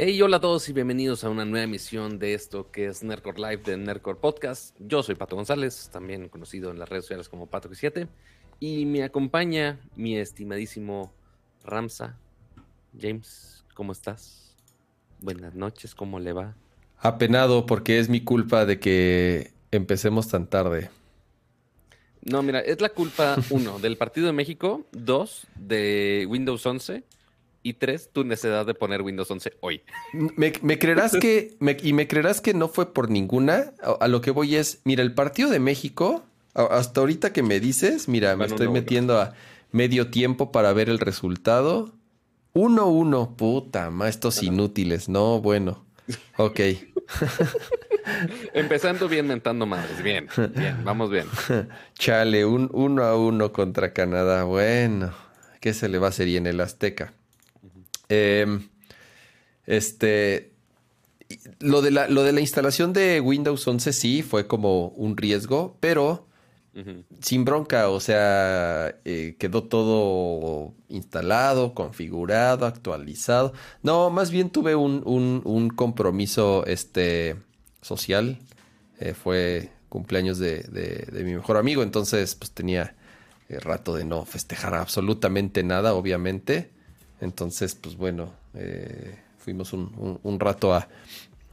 Hey, hola a todos y bienvenidos a una nueva emisión de esto que es Nerdcore Live de Nerdcore Podcast. Yo soy Pato González, también conocido en las redes sociales como Pato7, y me acompaña mi estimadísimo Ramsa. James, ¿cómo estás? Buenas noches, ¿cómo le va? Apenado porque es mi culpa de que empecemos tan tarde. No, mira, es la culpa, uno, del Partido de México, dos, de Windows 11 y tres, tu necesidad de poner Windows 11 hoy. Me, creerás que, y me creerás que no fue por ninguna. A, lo que voy es, mira, el Partido de México, hasta ahorita que me dices, mira, me estoy metiendo a medio tiempo para ver el resultado. 1-1, puta, ma, estos inútiles. No, bueno. Ok. Empezando bien mentando madres. Bien, bien, vamos bien. Chale, un 1 a 1 contra Canadá. Bueno, ¿qué se le va a hacer y en el Azteca? Em, este. Lo de, la, lo de la instalación de Windows 11 sí fue como un riesgo, pero sin bronca, o sea, eh, quedó todo instalado, configurado, actualizado. No, más bien tuve un, un, compromiso este, social. Eh, fue cumpleaños de, de, mi mejor amigo, entonces pues tenía eh, rato de no festejar absolutamente nada, obviamente. Entonces, pues bueno, fuimos un, un, rato a,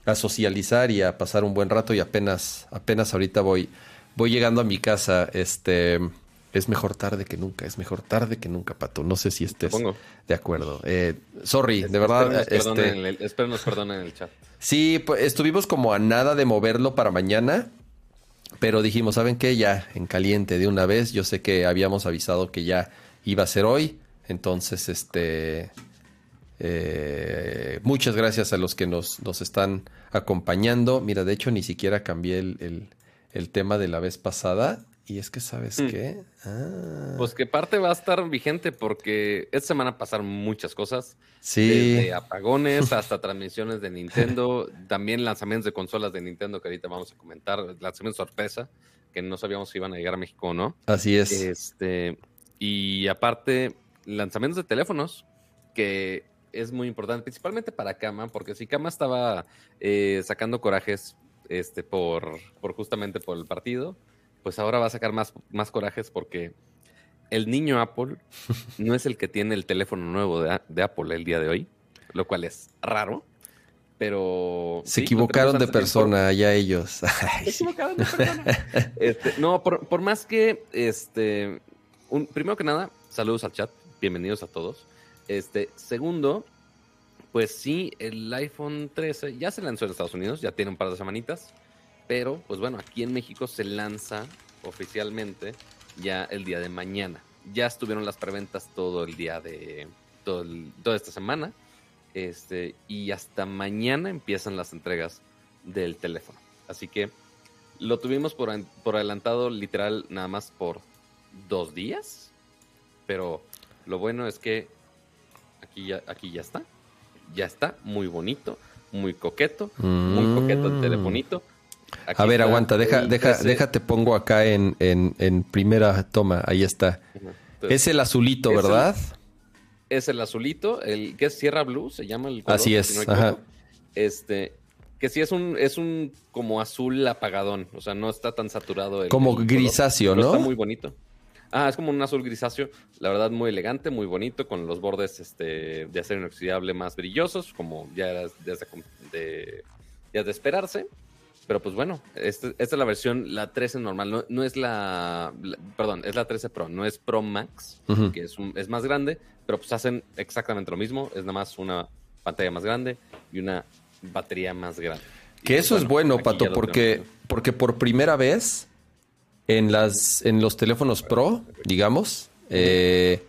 a socializar y a pasar un buen rato y apenas, apenas ahorita voy voy llegando a mi casa, este, es mejor tarde que nunca, es mejor tarde que nunca, Pato. No sé si estés de acuerdo. Eh, sorry, de verdad. Espero nos perdonen en el chat. Sí, pues, estuvimos como a nada de moverlo para mañana, pero dijimos, ¿saben qué? Ya en caliente de una vez. Yo sé que habíamos avisado que ya iba a ser hoy, entonces, este... Eh, muchas gracias a los que nos, nos están acompañando. Mira, de hecho ni siquiera cambié el, el tema de la vez pasada. Y es que, ¿sabes mm. qué? Ah. Pues que parte va a estar vigente porque esta semana pasaron muchas cosas. Sí. Desde apagones hasta transmisiones de Nintendo. también lanzamientos de consolas de Nintendo que ahorita vamos a comentar. Lanzamientos sorpresa que no sabíamos si iban a llegar a México o no. Así es. Este, y aparte, lanzamientos de teléfonos que es muy importante, principalmente para Kama, porque si Kama estaba eh, sacando corajes este, por, por justamente por el partido, pues ahora va a sacar más, más corajes porque el niño Apple no es el que tiene el teléfono nuevo de, Apple el día de hoy, lo cual es raro, pero... Se equivocaron de persona, ya ellos. Se equivocaron de persona. Este, no, por, más que, este, un, primero que nada, saludos al chat, bienvenidos a todos. Este, segundo, pues sí, el iPhone 13 ya se lanzó en Estados Unidos, ya tiene un par de semanitas, pero pues bueno, aquí en México se lanza oficialmente ya el día de mañana. Ya estuvieron las preventas todo el día de toda esta semana. Este, y hasta mañana empiezan las entregas del teléfono. Así que lo tuvimos por, por adelantado literal nada más por dos días. Pero lo bueno es que aquí ya, aquí ya está ya está, muy bonito, muy coqueto, muy coqueto el mm. telefonito. a ver, aguanta, deja, deja, déjate pongo acá en, en, primera toma, ahí está. es el azulito, ¿verdad? es el azulito, el que es Sierra Blue, se llama el color. Así es, Este, que sí es un, es un como azul apagadón, o sea, no está tan saturado. El, como grisáceo, ¿no? Está muy bonito. Ah, es como un azul grisáceo, la verdad muy elegante, muy bonito, con los bordes este, de acero inoxidable más brillosos, como ya era de, de esperarse. Pero pues bueno, este, esta, es la versión, la 13 normal, no, es la, perdón, es la 13 Pro, no es Pro Max, que es, es más grande, pero pues hacen exactamente lo mismo, es nada más una pantalla más grande y una batería más grande. Que pues eso es bueno, Pato, porque, porque por primera vez en, las, en los teléfonos Pro, digamos, eh,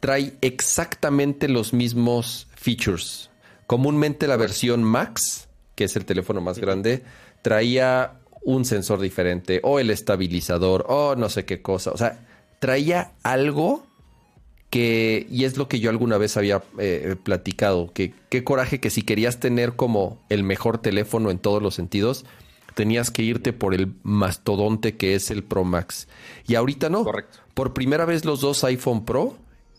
trae exactamente los mismos features. Comúnmente la versión Max, que es el teléfono más grande, traía un sensor diferente, o el estabilizador, o no sé qué cosa. O sea, traía algo que, y es lo que yo alguna vez había eh, platicado, que qué coraje que si querías tener como el mejor teléfono en todos los sentidos, tenías que irte por el mastodonte que es el Pro Max. Y ahorita no. Correcto. Por primera vez los dos iPhone Pro,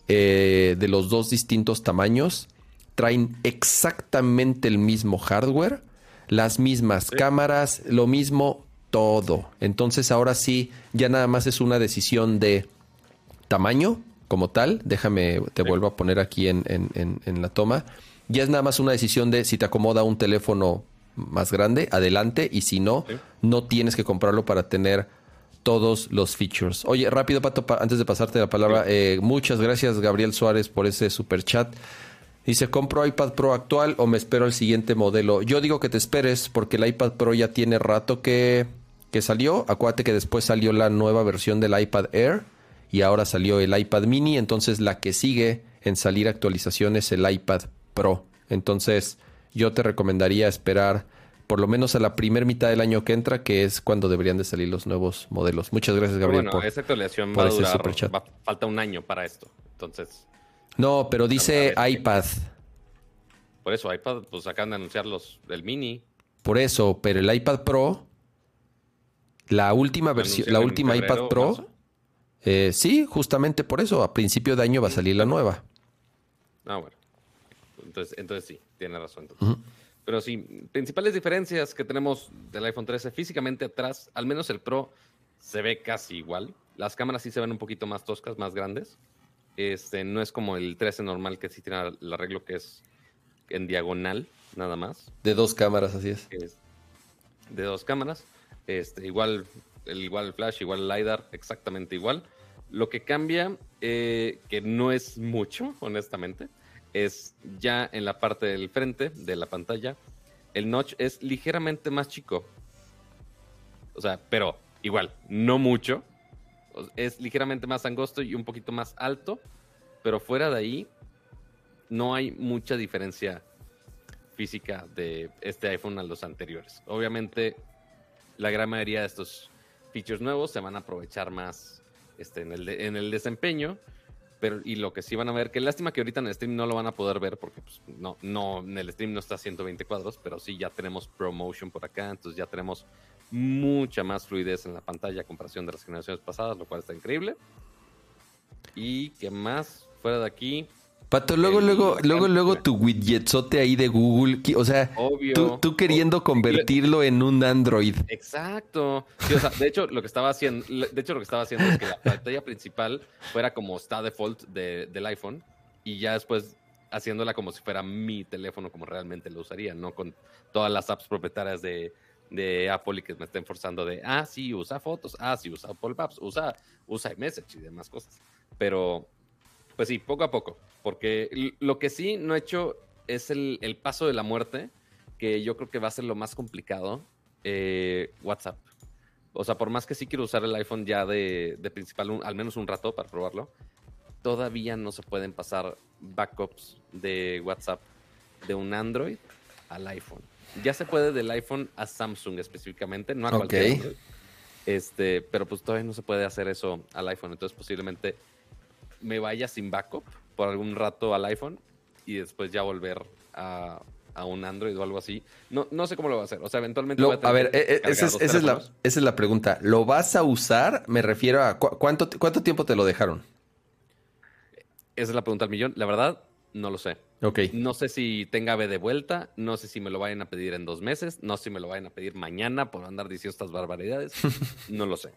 eh, de los dos distintos tamaños, traen exactamente el mismo hardware, las mismas cámaras, lo mismo todo. Entonces ahora sí, ya nada más es una decisión de tamaño como tal. Déjame, te vuelvo a poner aquí en, en, la toma. Ya es nada más una decisión de si te acomoda un teléfono más grande, adelante, y si no, no tienes que comprarlo para tener todos los features. Oye, rápido, Pato, antes de pasarte la palabra, eh, muchas gracias, Gabriel Suárez, por ese super chat. Dice, ¿compro iPad Pro actual o me espero el siguiente modelo? Yo digo que te esperes porque el iPad Pro ya tiene rato que, que salió. Acuérdate que después salió la nueva versión del iPad Air y ahora salió el iPad mini. Entonces la que sigue en salir actualización es el iPad Pro. Entonces yo te recomendaría esperar por lo menos a la primera mitad del año que entra, que es cuando deberían de salir los nuevos modelos. Muchas gracias, Gabriel. bueno, esa actualización va a durar, falta un año para esto. Entonces. No, pero dice iPad. Por eso, iPad, pues acaban de anunciar los del mini. Por eso, pero el iPad Pro, la última versión, la última iPad Pro, eh, sí, justamente por eso, a principio de año va a salir la nueva. Ah, bueno. Entonces, entonces sí, tiene razón. Pero sí, principales diferencias que tenemos del iPhone 13 físicamente atrás, al menos el Pro se ve casi igual. Las cámaras sí se ven un poquito más toscas, más grandes. Este, no es como el 13 normal que sí tiene el arreglo que es en diagonal, nada más. De dos cámaras, así es. de dos cámaras. Este, igual, el, igual flash, igual el LiDAR, exactamente igual. Lo que cambia, eh, que no es mucho, honestamente, es ya en la parte del frente de la pantalla. El notch es ligeramente más chico. O sea, pero igual, no mucho. Es ligeramente más angosto y un poquito más alto. Pero fuera de ahí, no hay mucha diferencia física de este iPhone a los anteriores. Obviamente, la gran mayoría de estos features nuevos se van a aprovechar más este, en, el en el desempeño y lo que sí van a ver, que lástima que ahorita en el stream no lo van a poder ver porque pues, no, no, en el stream no está a 120 cuadros, pero sí ya tenemos ProMotion por acá, entonces ya tenemos mucha más fluidez en la pantalla a comparación de las generaciones pasadas, lo cual está increíble. Y que más fuera de aquí, Pato, luego, luego, luego, luego tu widgetzote ahí de Google, o sea, Tú, queriendo convertirlo en un Android. Exacto. de hecho, lo que estaba haciendo, de hecho, lo que estaba haciendo es que la pantalla principal fuera como está default del iPhone y ya después haciéndola como si fuera mi teléfono como realmente lo usaría, no con todas las apps propietarias de, Apple y que me estén forzando de, ah, sí, usa fotos, ah, sí, usa Apple Maps, usa, usa iMessage y demás cosas. Pero pues sí, poco a poco, porque lo que sí no he hecho es el, paso de la muerte, que yo creo que va a ser lo más complicado, eh, WhatsApp. O sea, por más que sí quiero usar el iPhone ya de, principal, al menos un rato para probarlo, todavía no se pueden pasar backups de WhatsApp de un Android al iPhone. Ya se puede del iPhone a Samsung específicamente, no a cualquier Este, pero pues todavía no se puede hacer eso al iPhone. Entonces posiblemente me vaya sin backup por algún rato al iPhone y después ya volver a, un Android o algo así. No, no sé cómo lo va a hacer. O sea, eventualmente voy a, tener a ver, eh, eh, esa, es, la, esa es la pregunta. ¿Lo vas a usar? Me refiero a cuánto, cuánto tiempo te lo dejaron. Esa es la pregunta al millón. La verdad, no lo sé. Ok. No sé si tenga B de vuelta, no sé si me lo vayan a pedir en dos meses, no sé si me lo vayan a pedir mañana por andar diciendo estas barbaridades. no lo sé.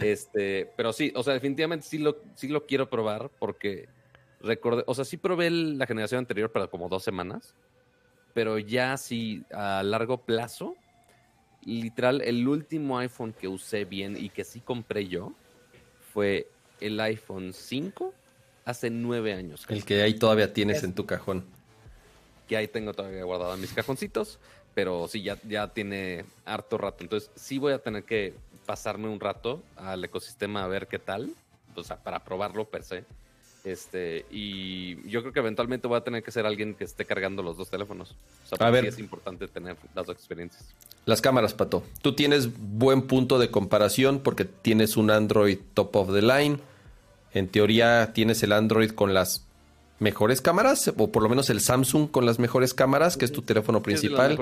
Este, pero sí, o sea, definitivamente sí lo, sí lo quiero probar porque recordé, o sea, sí probé la generación anterior para como dos semanas, pero ya sí a largo plazo, literal, el último iPhone que usé bien y que sí compré yo fue el iPhone 5 hace nueve años. El que ahí todavía tienes en tu cajón. Que ahí tengo todavía guardado en mis cajoncitos, pero sí, ya, ya tiene harto rato. Entonces sí voy a tener que pasarme un rato al ecosistema a ver qué tal, o sea, para probarlo per se. Este, y yo creo que eventualmente voy a tener que ser alguien que esté cargando los dos teléfonos. O sea, a ver, es importante tener las dos experiencias. Las cámaras, Pato. Tú tienes buen punto de comparación porque tienes un Android top of the line. En teoría tienes el Android con las mejores cámaras, o por lo menos el Samsung con las mejores cámaras, que es tu teléfono principal.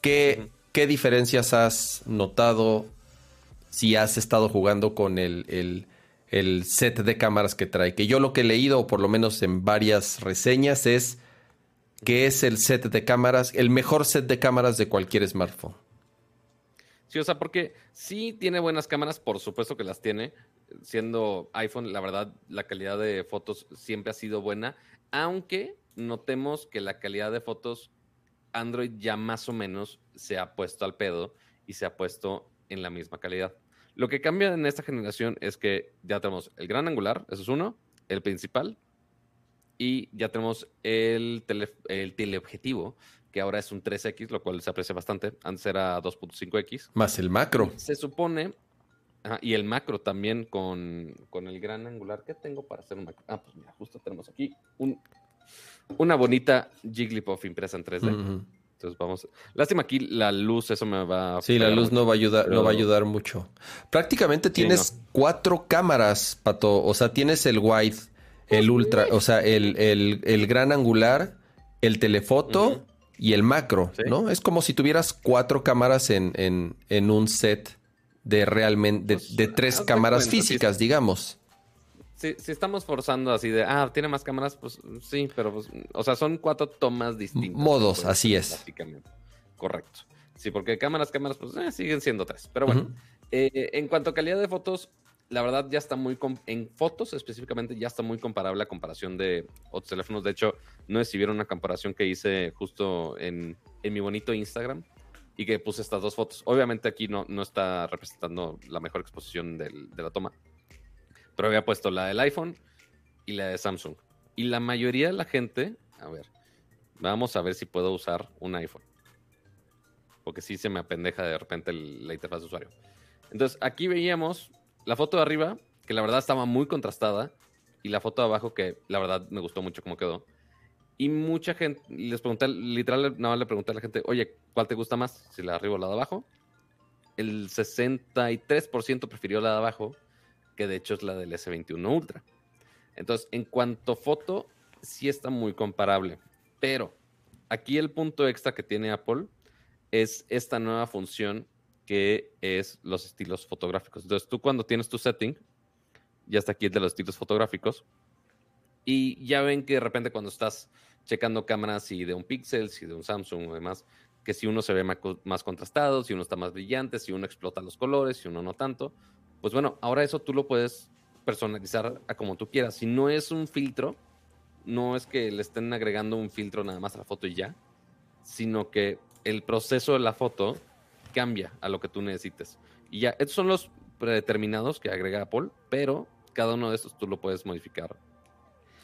¿Qué, ¿Qué diferencias has notado si has estado jugando con el, set de cámaras que trae. Que yo lo que he leído, o por lo menos en varias reseñas, es que es el set de cámaras, el mejor set de cámaras de cualquier smartphone. Sí, o sea, porque sí tiene buenas cámaras, por supuesto que las tiene. Siendo iPhone, la verdad, la calidad de fotos siempre ha sido buena, aunque notemos que la calidad de fotos Android ya más o menos se ha puesto al pedo y se ha puesto en la misma calidad. Lo que cambia en esta generación es que ya tenemos el gran angular, eso es uno, el principal, y ya tenemos el, el teleobjetivo, que ahora es un 3X, lo cual se aprecia bastante. Antes era 2.5X. Más el macro. Se supone, y el macro también con, con, el gran angular. ¿Qué tengo para hacer un macro? Ah, pues mira, justo tenemos aquí un, una bonita Jigglypuff impresa en 3D. Entonces vamos. Lástima aquí la luz, eso me va a. Sí, la luz no va a ayudar, no va a ayudar mucho. Prácticamente tienes cuatro cámaras, Pato. O sea, tienes el wide, el ultra, o sea, el, el, gran angular, el telefoto y el macro, ¿no? Es como si tuvieras cuatro cámaras en, en, en un set de realmente, de, pues, tres cámaras físicas, digamos si, estamos forzando así de, ah, tiene más cámaras, pues sí, pero pues, o sea, son cuatro tomas distintas. Modos, así es. Básicamente. Correcto. Sí, porque cámaras, cámaras, pues eh, siguen siendo tres. Pero bueno, eh, en cuanto a calidad de fotos, la verdad ya está muy, en fotos específicamente, ya está muy comparable a comparación de otros teléfonos. De hecho, no sé si vieron una comparación que hice justo en, en mi bonito Instagram y que puse estas dos fotos. Obviamente aquí no, no está representando la mejor exposición del, de la toma, pero había puesto la del iPhone y la de Samsung. Y la mayoría de la gente, a ver, vamos a ver si puedo usar un iPhone. Porque sí se me apendeja de repente la interfaz de usuario. Entonces, aquí veíamos la foto de arriba, que la verdad estaba muy contrastada, y la foto de abajo, que la verdad me gustó mucho cómo quedó. Y mucha gente, les pregunté, literal, nada más le pregunté a la gente, oye, ¿cuál te gusta más? Si la de arriba o la de abajo. El 63% prefirió la de abajo que de hecho es la del S21 Ultra. Entonces, en cuanto foto, sí está muy comparable. Pero aquí el punto extra que tiene Apple es esta nueva función que es los estilos fotográficos. Entonces, tú cuando tienes tu setting, ya está aquí el de los estilos fotográficos, y ya ven que de repente cuando estás checando cámaras y de un Pixel, si de un Samsung o demás, que si uno se ve más contrastado, si uno está más brillante, si uno explota los colores, si uno no tanto, pues bueno, ahora eso tú lo puedes personalizar a como tú quieras. Si no es un filtro, no es que le estén agregando un filtro nada más a la foto y ya, sino que el proceso de la foto cambia a lo que tú necesites. Y ya, estos son los predeterminados que agrega Apple, pero cada uno de estos tú lo puedes modificar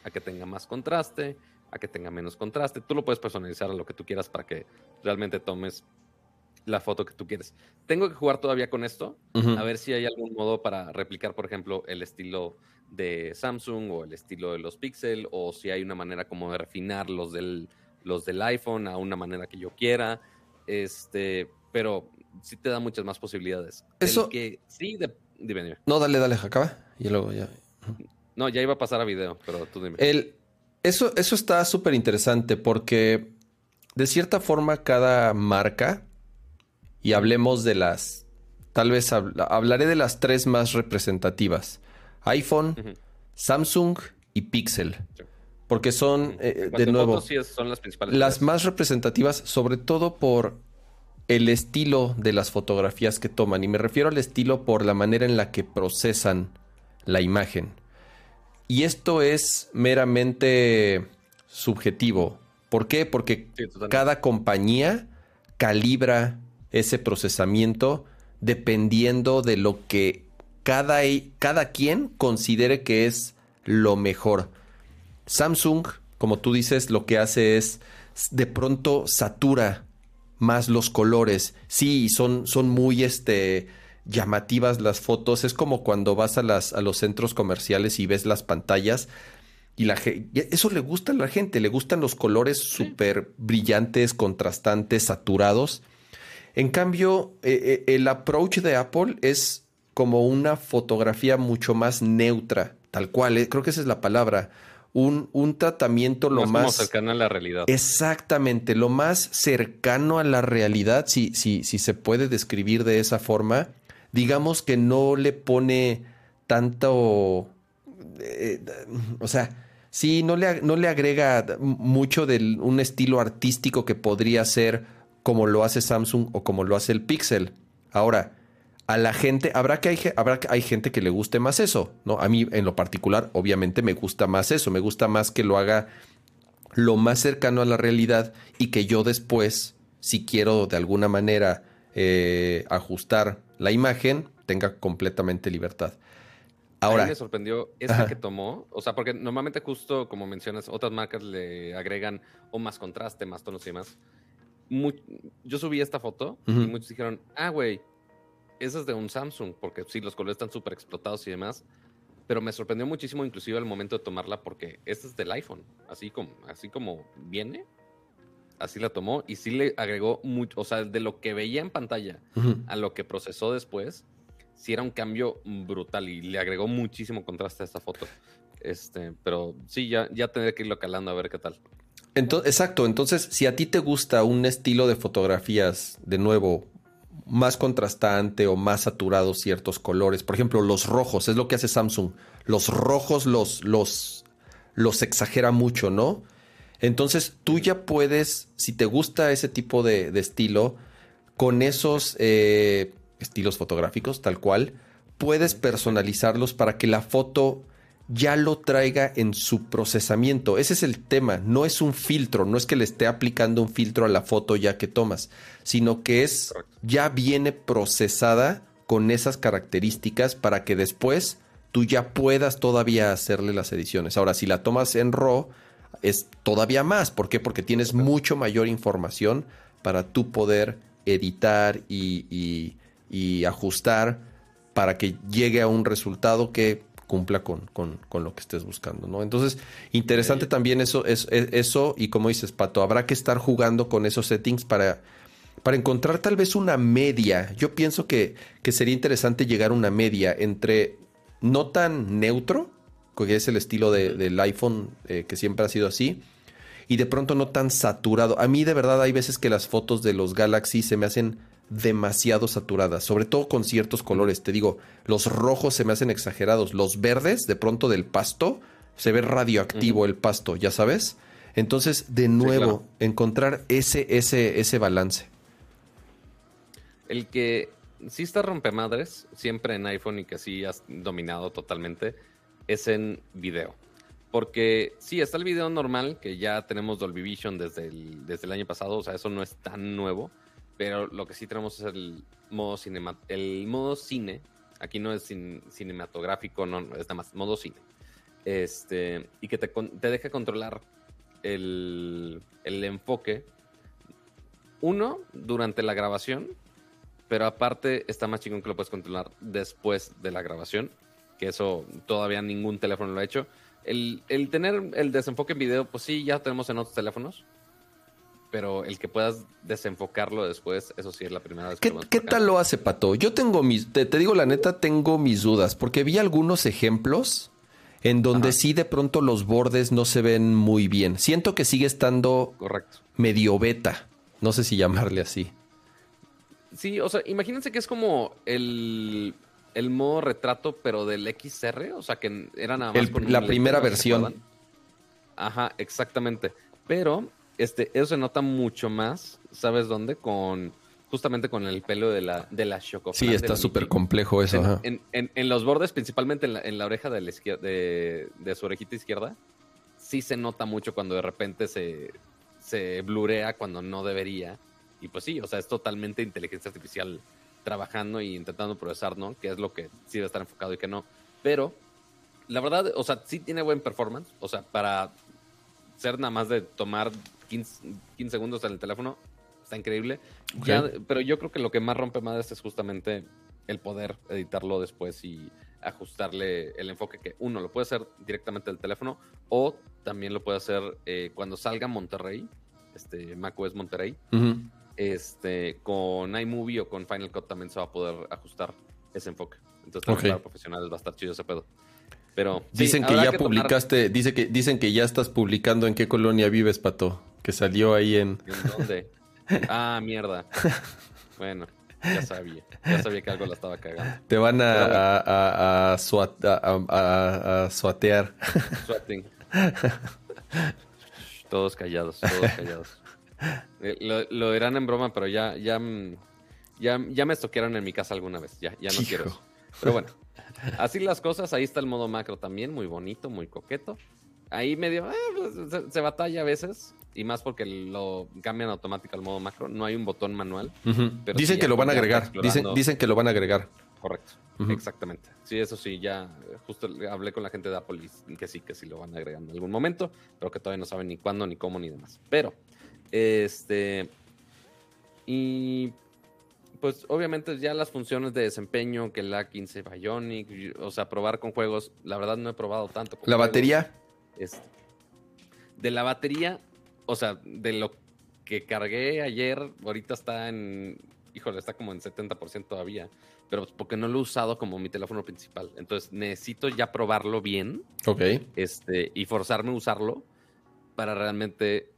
a que tenga más contraste, a que tenga menos contraste. Tú lo puedes personalizar a lo que tú quieras para que realmente tomes la foto que tú quieres. Tengo que jugar todavía con esto, a ver si hay algún modo para replicar, por ejemplo, el estilo de Samsung o el estilo de los Pixel, o si hay una manera como de refinar los del, los del iPhone a una manera que yo quiera. Este, pero sí te da muchas más posibilidades. Eso. que sí, dime, dime. No, dale, dale, acaba. Y luego ya. No, ya iba a pasar a video, pero tú dime. El, eso, eso está súper interesante porque de cierta forma cada marca y hablemos de las, tal vez hablaré de las tres más representativas. iPhone, Samsung y Pixel. Porque son, eh, de nuevo, son las, principales las más representativas, sobre todo por el estilo de las fotografías que toman. Y me refiero al estilo por la manera en la que procesan la imagen. Y esto es meramente subjetivo. ¿Por qué? Porque cada compañía calibra ese procesamiento dependiendo de lo que cada, cada quien considere que es lo mejor. Samsung, como tú dices, lo que hace es de pronto satura más los colores. Sí, son, son muy este, llamativas las fotos. Es como cuando vas a, las, a los centros comerciales y ves las pantallas. Y la, eso le gusta a la gente, le gustan los colores súper brillantes, contrastantes, saturados. En cambio, eh, eh, el approach de Apple es como una fotografía mucho más neutra, tal cual, eh, creo que esa es la palabra. Un, un tratamiento lo más, cercano a la realidad. Exactamente, lo más cercano a la realidad, si, si, si se puede describir de esa forma, digamos que no le pone tanto, o sea, sí, no le, no le agrega mucho de un estilo artístico que podría ser como lo hace Samsung o como lo hace el Pixel. Ahora, a la gente, habrá que hay, habrá que hay gente que le guste más eso, ¿no? A mí en lo particular, obviamente me gusta más eso, me gusta más que lo haga lo más cercano a la realidad y que yo después, si quiero de alguna manera eh, ajustar la imagen, tenga completamente libertad. Ahora. A mí me sorprendió esa que tomó. O sea, porque normalmente, justo como mencionas, otras marcas le agregan o más contraste, más tonos y yo subí esta foto y muchos dijeron, ah, güey, esa es de un Samsung, porque sí, los colores están súper explotados y demás. Pero me sorprendió muchísimo, inclusive al momento de tomarla, porque esta es del iPhone. Así como, así como viene, así la tomó y sí le agregó mucho, o sea, de lo que veía en pantalla a lo que procesó después, sí era un cambio brutal y le agregó muchísimo contraste a esta foto. Este, pero sí, ya, ya tendré que irlo calando a ver qué tal. Entonces, exacto, entonces si a ti te gusta un estilo de fotografías, de nuevo, más contrastante o más saturado ciertos colores. Por ejemplo, los rojos, es lo que hace Samsung. Los rojos los, los, los exagera mucho, ¿no? Entonces tú ya puedes, si te gusta ese tipo de, estilo, con esos eh, estilos fotográficos, tal cual, puedes personalizarlos para que la foto ya lo traiga en su procesamiento. Ese es el tema, no es un filtro, no es que le esté aplicando un filtro a la foto ya que tomas, sino que es ya viene procesada con esas características para que después tú ya puedas todavía hacerle las ediciones. Ahora, si la tomas en RAW, es todavía más. ¿Por qué? Porque tienes mucho mayor información para tú poder editar y, y ajustar para que llegue a un resultado que cumpla con, con, lo que estés buscando, ¿no? Entonces, interesante también eso, es, eso, y como dices, Pato, habrá que estar jugando con esos settings para, para encontrar tal vez una media. Yo pienso que, que sería interesante llegar a una media entre no tan neutro, que es el estilo del iPhone eh, que siempre ha sido así, y de pronto no tan saturado. A mí de verdad hay veces que las fotos de los Galaxy se me hacen demasiado saturadas, sobre todo con ciertos colores. Te digo, los rojos se me hacen exagerados, los verdes, de pronto del pasto, se ve radioactivo el pasto, ya sabes. Entonces, de nuevo, encontrar ese, ese, ese balance. El que sí está rompemadres, siempre en iPhone y que sí has dominado totalmente, es en video. Porque sí, está el video normal, que ya tenemos Dolby Vision desde el, desde el año pasado, o sea, eso no es tan nuevo pero lo que sí tenemos es el modo cinema, el modo cine. Aquí no es cinematográfico, no, es nada más modo cine. Este, y que te, te deja controlar el, el enfoque. Uno, durante la grabación, pero aparte está más chingón que lo puedes controlar después de la grabación, que eso todavía ningún teléfono lo ha hecho. El, el, tener el desenfoque en video, pues sí, ya tenemos en otros teléfonos, pero el que puedas desenfocarlo después, eso sí es la primera vez que ¿Qué, ¿qué tal lo hace, Pato? Yo tengo mis, te, digo la neta, tengo mis dudas, porque vi algunos ejemplos en donde sí de pronto los bordes no se ven muy bien. Siento que sigue estando Correcto. medio beta, no sé si llamarle así. Sí, o sea, imagínense que es como el, el modo retrato, pero del XR, o sea, que era nada más... la primera versión. Ajá, exactamente. Pero este, eso se nota mucho más, ¿sabes dónde? Con justamente con el pelo de la, de la Sí, está súper complejo eso. En, en, los bordes, principalmente en la, oreja de, la izquierda, de, su orejita izquierda, sí se nota mucho cuando de repente se, se blurea cuando no debería. Y pues sí, o sea, es totalmente inteligencia artificial trabajando y intentando procesar, ¿no? Que es lo que sí debe estar enfocado y que no. Pero, la verdad, o sea, sí tiene buen performance. O sea, para ser nada más de tomar 15, segundos en el teléfono. Está increíble. Ya, pero yo creo que lo que más rompe madres es justamente el poder editarlo después y ajustarle el enfoque que uno lo puede hacer directamente del teléfono o también lo puede hacer eh, cuando salga Monterrey, este macOS Monterrey, este con iMovie o con Final Cut también se va a poder ajustar ese enfoque. Entonces para profesionales va a estar chido ese pedo. Pero dicen que ya publicaste, dice que dicen que ya estás publicando en qué colonia vives, Pato que salió ahí en... ¿En dónde? Ah, mierda. Bueno, ya sabía. Ya sabía que algo la estaba cagando. Te van a, a, a, a, suatear. Swatting. todos callados, todos callados. Eh, lo, lo, dirán en broma, pero ya, ya, mm, ya, ya me estoquearon en mi casa alguna vez. Ya, ya no quiero eso. Pero bueno, así las cosas. Ahí está el modo macro también, muy bonito, muy coqueto. Ahí medio eh, pues, se, batalla a veces. Y más porque lo cambian automático al modo macro. No hay un botón manual. dicen que lo van a agregar. Dicen, dicen que lo van a agregar. Correcto. Exactamente. Sí, eso sí, ya justo hablé con la gente de Apple y que sí, que sí lo van a agregar en algún momento, pero que todavía no saben ni cuándo, ni cómo, ni demás. Pero, este. Y pues obviamente ya las funciones de desempeño que la 15 Bionic, o sea, probar con juegos, la verdad no he probado tanto. ¿La batería? de la batería, o sea, de lo que cargué ayer, ahorita está en, híjole, está como en 70% todavía, pero pues porque no lo he usado como mi teléfono principal. Entonces necesito ya probarlo bien. Ok. Este, y forzarme a usarlo para realmente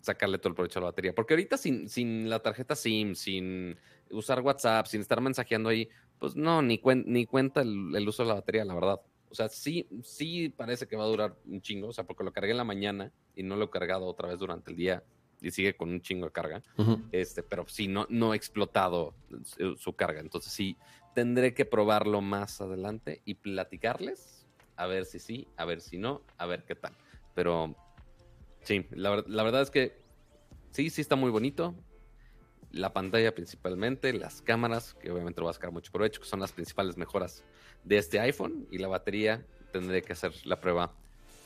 sacarle todo el provecho a la batería. Porque ahorita sin, sin la tarjeta SIM, sin usar WhatsApp, sin estar mensajeando ahí, pues no, ni, ni cuenta el, uso de la batería, la verdad. O sea, sí, sí parece que va a durar un chingo, o sea, porque lo cargué en la mañana y no lo he cargado otra vez durante el día y sigue con un chingo de carga. Este, pero sí, no, no he explotado su, carga. Entonces sí, tendré que probarlo más adelante y platicarles, a ver si sí, a ver si no, a ver qué tal. Pero sí, la, la verdad es que sí, sí está muy bonito la pantalla principalmente, las cámaras, que obviamente lo va a sacar mucho provecho, que son las principales mejoras de este iPhone, y la batería tendré que hacer la prueba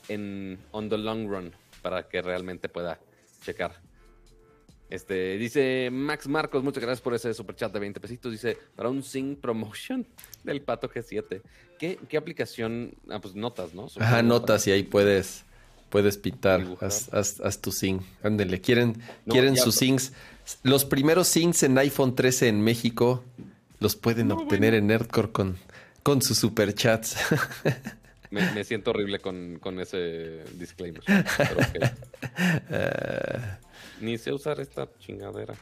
en on the long run para que realmente pueda checar. Este, dice Max Marcos, muchas gracias por ese super chat de 20 pesitos. Dice, para un Sync Promotion del Pato G7. ¿Qué, qué aplicación? Ah, pues notas, ¿no? Ajá, notas y ahí puedes, puedes pintar. Haz, tu sync. Ándele, quieren, quieren sus syncs los primeros syncs en iPhone 13 en México los pueden obtener en Nerdcore con, con sus superchats. Me, siento horrible con, ese disclaimer. Ni sé usar esta chingadera.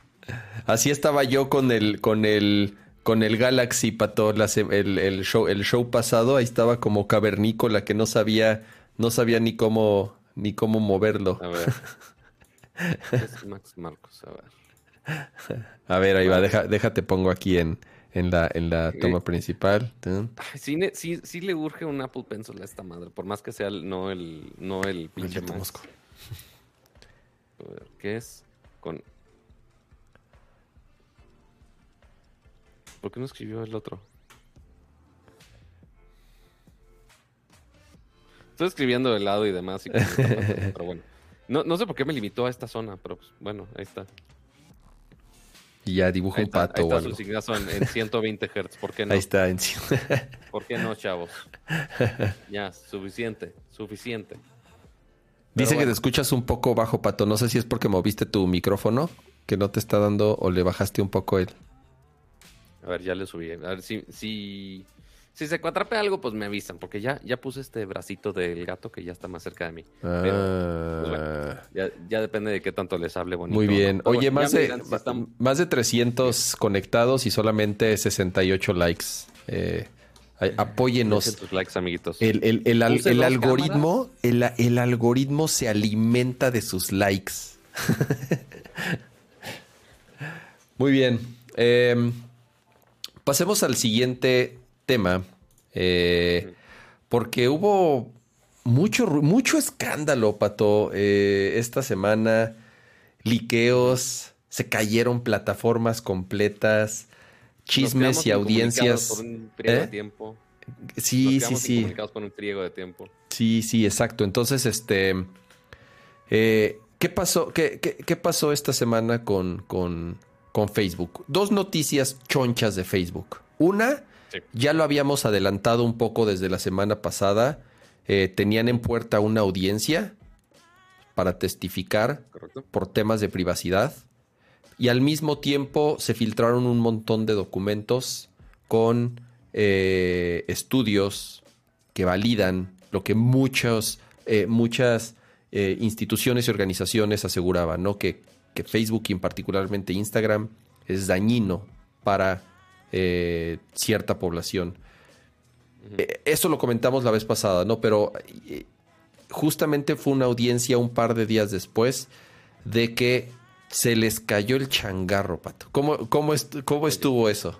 Así estaba yo con el, con el, con el Galaxy Pato, el, el, show, el show pasado. Ahí estaba como cavernícola que no sabía, no sabía ni cómo, ni cómo moverlo. A ver. Es Max Marcos, a ver. A ver, ahí va, déjate pongo aquí en, en la, en la toma principal. Sí, sí, le urge un Apple Pencil a esta madre, por más que sea no el, no el pinche más. ¿Qué es? Con. ¿Por qué no escribió el otro? Estoy escribiendo el lado y demás, pero bueno. No, no sé por qué me limitó a esta zona, pero pues, bueno, ahí está. Y ya dibuja un pato ahí está su en, 120 Hz. ¿Por qué no? Ahí está. En... ¿Por qué no, chavos? Ya, suficiente, suficiente. Dice que te escuchas un poco bajo, Pato. No sé si es porque moviste tu micrófono, que no te está dando, o le bajaste un poco él. A ver, ya le subí. A ver si, si si se cuatrape algo, pues me avisan, porque ya, ya puse este bracito del gato que ya está más cerca de mí. Pero, pues ah. ya, depende de qué tanto les hable bonito. Muy bien. Oye, más, de, más de 300 conectados y solamente 68 likes. Eh, apóyenos. likes, amiguitos. El, el, algoritmo, el, algoritmo se alimenta de sus likes. Muy bien. Em, pasemos al siguiente tema, eh, porque hubo mucho, mucho escándalo, Pato, eh, esta semana, liqueos, se cayeron plataformas completas, chismes y audiencias. Por un ¿Eh? tiempo. Sí, sí, sí. Por un de tiempo. Sí, sí, exacto. Entonces, este, ¿qué pasó? Qué, qué, pasó esta semana con, con, con Facebook? Dos noticias chonchas de Facebook. Una, ya lo habíamos adelantado un poco desde la semana pasada. Eh, tenían en puerta una audiencia para testificar por temas de privacidad. Y al mismo tiempo se filtraron un montón de documentos con eh, estudios que validan lo que muchos, eh, muchas instituciones y organizaciones aseguraban, ¿no? Que, que Facebook y en particularmente Instagram es dañino para eh, cierta población. Eh, eso lo comentamos la vez pasada, ¿no? Pero eh, justamente fue una audiencia un par de días después de que se les cayó el changarro, Pato. ¿Cómo, cómo, cómo estuvo eso?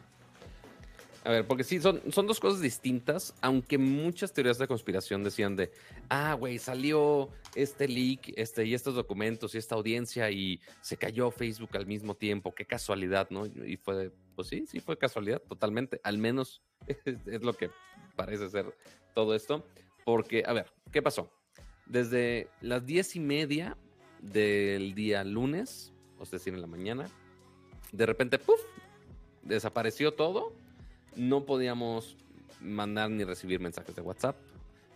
A ver, porque sí, son, son dos cosas distintas, aunque muchas teorías de conspiración decían de, ah, güey, salió este leak este, y estos documentos y esta audiencia y se cayó Facebook al mismo tiempo, qué casualidad, ¿no? Y fue, pues sí, sí fue casualidad, totalmente, al menos es, lo que parece ser todo esto, porque, a ver, ¿qué pasó? Desde las diez y media del día lunes, o sea, decir, en la mañana, de repente, ¡puf! Desapareció todo no podíamos mandar ni recibir mensajes de WhatsApp,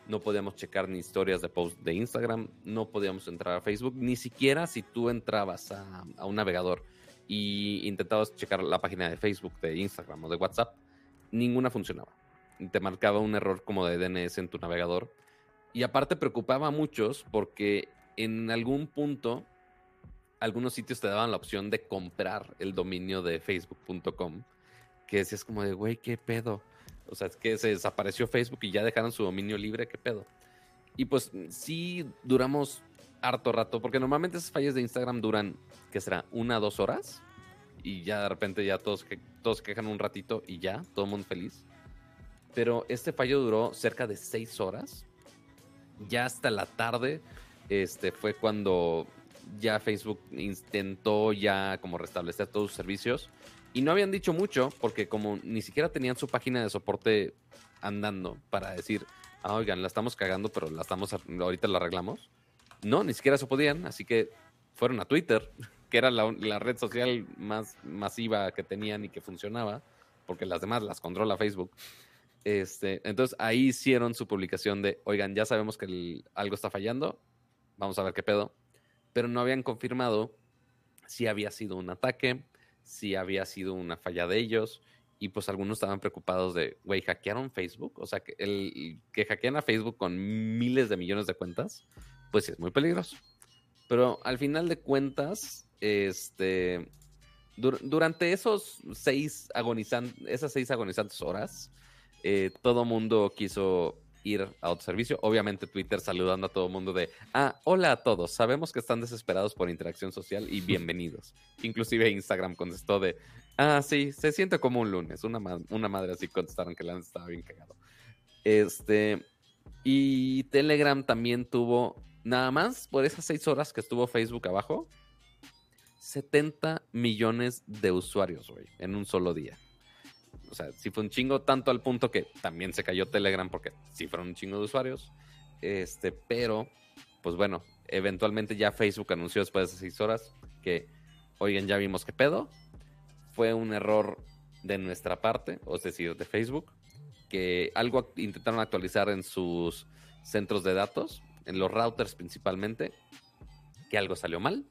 no podíamos checar ni historias de post de Instagram, no podíamos entrar a Facebook, ni siquiera si tú entrabas a, un navegador y intentabas checar la página de Facebook, de Instagram o de WhatsApp, ninguna funcionaba. Te marcaba un error como de DNS en tu navegador. Y aparte preocupaba a muchos porque en algún punto algunos sitios te daban la opción de comprar el dominio de facebook.com que decías como de, güey, ¿qué pedo? O sea, es que se desapareció Facebook y ya dejaron su dominio libre, ¿qué pedo? Y pues sí duramos harto rato, porque normalmente esas fallas de Instagram duran, ¿qué será? Una, dos horas. Y ya de repente ya todos, todos quejan un ratito y ya, todo el mundo feliz. Pero este fallo duró cerca de seis horas. Ya hasta la tarde este, fue cuando ya Facebook intentó ya como restablecer todos sus servicios y no habían dicho mucho porque como ni siquiera tenían su página de soporte andando para decir, ah, oigan, la estamos cagando, pero la estamos, ahorita la arreglamos. No, ni siquiera eso podían, así que fueron a Twitter, que era la, red social más masiva que tenían y que funcionaba, porque las demás las controla Facebook. Este, entonces ahí hicieron su publicación de, oigan, ya sabemos que algo está fallando, vamos a ver qué pedo, pero no habían confirmado si había sido un ataque, si había sido una falla de ellos. Y pues algunos estaban preocupados de, güey, hackearon Facebook. O sea, que, el, que hackean a Facebook con miles de millones de cuentas, pues es muy peligroso. Pero al final de cuentas, este, durante esos seis agonizantes, esas seis agonizantes horas, eh, todo mundo quiso ir a otro servicio. Obviamente Twitter saludando a todo el mundo de, ah, hola a todos, sabemos que están desesperados por interacción social y bienvenidos. Inclusive Instagram contestó de, ah, sí, se siente como un lunes. Una, una madre así contestaron que la estaba bien cagado. Este, y Telegram también tuvo, nada más por esas seis horas que estuvo Facebook abajo, 70 millones de usuarios, güey, en un solo día o sea, sí fue un chingo, tanto al punto que también se cayó Telegram porque sí fueron un chingo de usuarios. Este, pero, pues bueno, eventualmente ya Facebook anunció después de seis horas que, oigan, ya vimos qué pedo. Fue un error de nuestra parte, o es decir, de Facebook, que algo intentaron actualizar en sus centros de datos, en los routers principalmente, que algo salió mal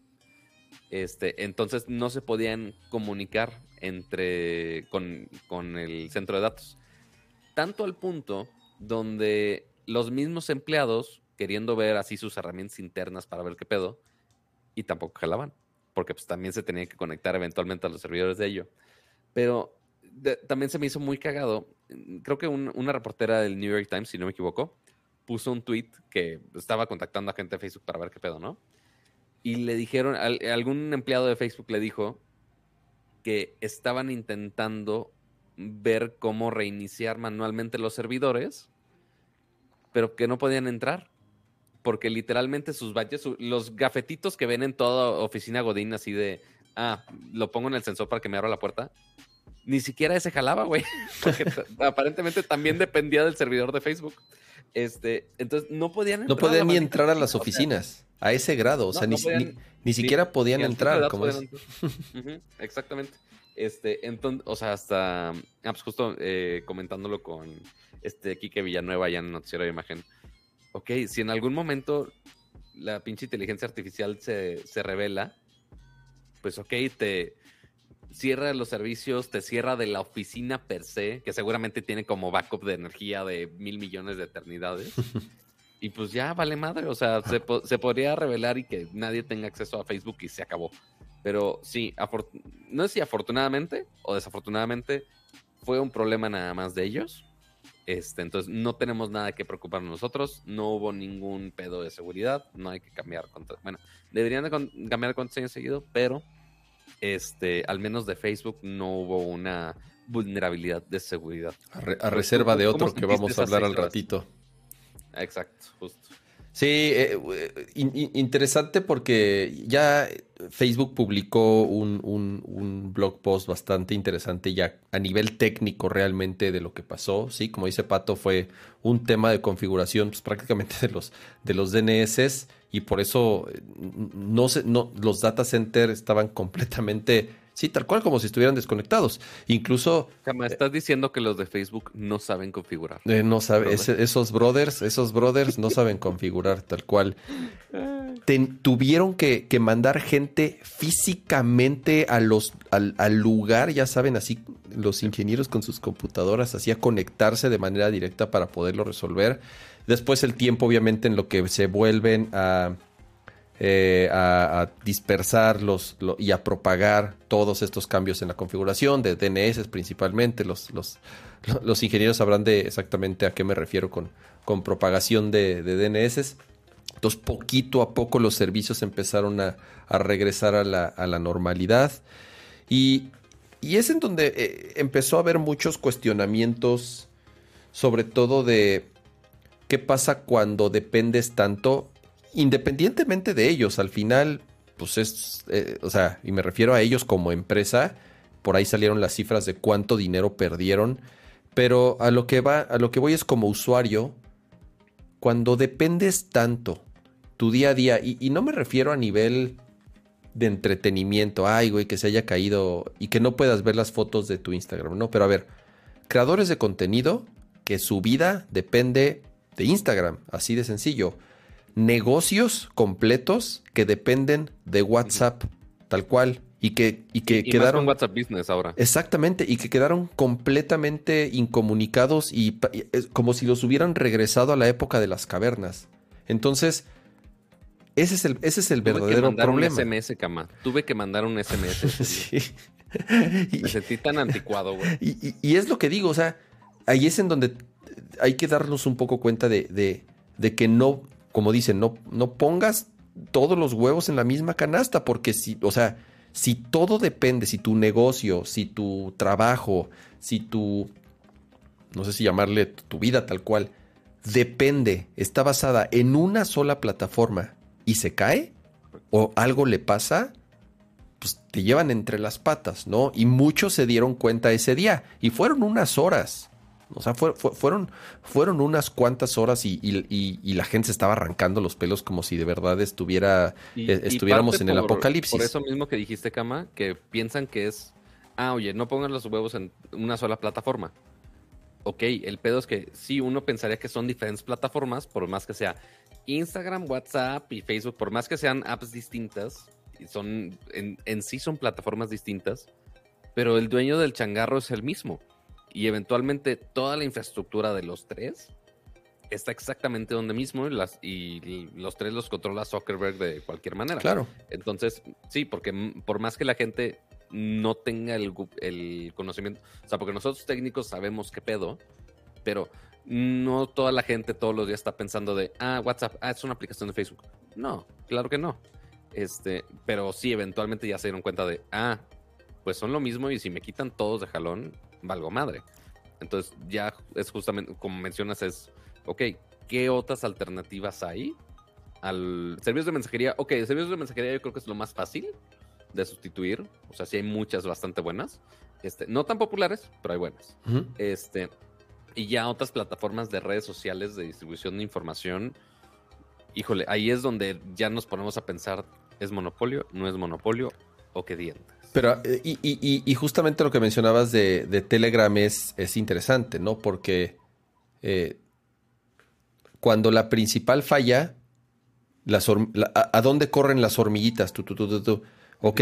este, entonces no se podían comunicar entre con, el centro de datos. Tanto al punto donde los mismos empleados, queriendo ver así sus herramientas internas para ver qué pedo, y tampoco jalaban, porque pues también se tenía que conectar eventualmente a los servidores de ello. Pero también se me hizo muy cagado. Creo que una reportera del New York Times, si no me equivoco, puso un tweet que estaba contactando a gente de Facebook para ver qué pedo, ¿no? Y le dijeron, algún empleado de Facebook le dijo que estaban intentando ver cómo reiniciar manualmente los servidores, pero que no podían entrar. Porque literalmente sus badges, los gafetitos que ven en toda oficina Godín, así de, ah, lo pongo en el sensor para que me abra la puerta, ni siquiera ese jalaba, güey. Porque aparentemente también dependía del servidor de Facebook. Este, entonces no podían entrar. No podían ni entrar a las oficinas. A ese grado, o sea, ni, ni, siquiera podían entrar, como es. exactamente. Este, entonces, o sea, hasta, ah, pues justo eh, comentándolo con este Quique Villanueva ya en Noticiero de Imagen. Ok, si en algún momento la pinche inteligencia artificial se, se revela, pues ok, te cierra los servicios, te cierra de la oficina per se, que seguramente tiene como backup de energía de mil millones de eternidades. y pues ya vale madre, o sea, se, se, podría revelar y que nadie tenga acceso a Facebook y se acabó. Pero sí, no sé si afortunadamente o desafortunadamente fue un problema nada más de ellos, Este, entonces no tenemos nada que preocuparnos nosotros, no hubo ningún pedo de seguridad, no hay que cambiar contra, bueno, deberían de cambiar contraseña seguido, pero este, al menos de Facebook no hubo una vulnerabilidad de seguridad. A, reserva de otro que vamos a hablar al ratito. Exacto, justo. Sí, eh, eh, interesante porque ya Facebook publicó un, un, blog post bastante interesante ya a nivel técnico realmente de lo que pasó. Sí, como dice Pato, fue un tema de configuración pues, prácticamente de los, de los DNS y por eso eh, no, se, no los data centers estaban completamente Sí, tal cual como si estuvieran desconectados. Incluso. Jamás estás diciendo que los de Facebook no saben configurar. Eh, no saben, esos brothers, esos brothers no saben configurar tal cual. tuvieron que, mandar gente físicamente a los, al, lugar, ya saben, así los ingenieros con sus computadoras, así a conectarse de manera directa para poderlo resolver. Después el tiempo, obviamente, en lo que se vuelven a eh, a, dispersar los, y a propagar todos estos cambios en la configuración de DNS principalmente. Los, los, los ingenieros sabrán de exactamente a qué me refiero con, con propagación de, DNS. Entonces, poquito a poco los servicios empezaron a, regresar a la, normalidad. Y, es en donde eh, empezó a haber muchos cuestionamientos, sobre todo de qué pasa cuando dependes tanto independientemente de ellos, al final, pues es, eh, o sea, y me refiero a ellos como empresa, por ahí salieron las cifras de cuánto dinero perdieron, pero a lo que va, a lo que voy es como usuario, cuando dependes tanto tu día a día, y, no me refiero a nivel de entretenimiento, ay, güey, que se haya caído y que no puedas ver las fotos de tu Instagram, no, pero a ver, creadores de contenido que su vida depende de Instagram, así de sencillo negocios completos que dependen de WhatsApp, tal cual. Y que, y que quedaron. WhatsApp Business ahora. Exactamente, y que quedaron completamente incomunicados y, como si los hubieran regresado a la época de las cavernas. Entonces, ese es el, ese es el verdadero problema. Un SMS, cama. Tuve que mandar un SMS. sí. Me sentí tan anticuado, güey. Y, es lo que digo, o sea, ahí es en donde hay que darnos un poco cuenta de, de, de que no, como dicen, no, no pongas todos los huevos en la misma canasta, porque si, o sea, si todo depende, si tu negocio, si tu trabajo, si tu, no sé si llamarle tu vida tal cual, depende, está basada en una sola plataforma y se cae o algo le pasa, pues te llevan entre las patas, ¿no? Y muchos se dieron cuenta ese día y fueron unas horas. O sea, fueron, fueron unas cuantas horas y, la gente se estaba arrancando los pelos como si de verdad estuviera, eh, estuviéramos en el apocalipsis. Por eso mismo que dijiste, Cama, que piensan que es, ah, oye, no pongan los huevos en una sola plataforma. Ok, el pedo es que sí, uno pensaría que son diferentes plataformas, por más que sea Instagram, WhatsApp y Facebook, por más que sean apps distintas, son en, en sí son plataformas distintas, pero el dueño del changarro es el mismo y eventualmente toda la infraestructura de los tres está exactamente donde mismo y, las, y los tres los controla Zuckerberg de cualquier manera. Claro. Entonces, sí, porque por más que la gente no tenga el, el conocimiento, o sea, porque nosotros técnicos sabemos qué pedo, pero no toda la gente todos los días está pensando de, ah, WhatsApp, ah, es una aplicación de Facebook. No, claro que no. Este, pero sí, eventualmente ya se dieron cuenta de, ah, pues son lo mismo y si me quitan todos de jalón, valgo madre. Entonces ya es justamente, como mencionas, es, ok, ¿qué otras alternativas hay al servicio de mensajería? Ok, el servicio de mensajería yo creo que es lo más fácil de sustituir. O sea, sí hay muchas bastante buenas. Este, no tan populares, pero hay buenas. Este, y ya otras plataformas de redes sociales de distribución de información. Híjole, ahí es donde ya nos ponemos a pensar, ¿es monopolio? ¿No es monopolio? ¿O qué dientes? Pero, eh, y, justamente lo que mencionabas de, Telegram es, es, interesante, ¿no? Porque eh, cuando la principal falla, las a, dónde corren las hormiguitas? Tú, tú, tú, tú, Ok,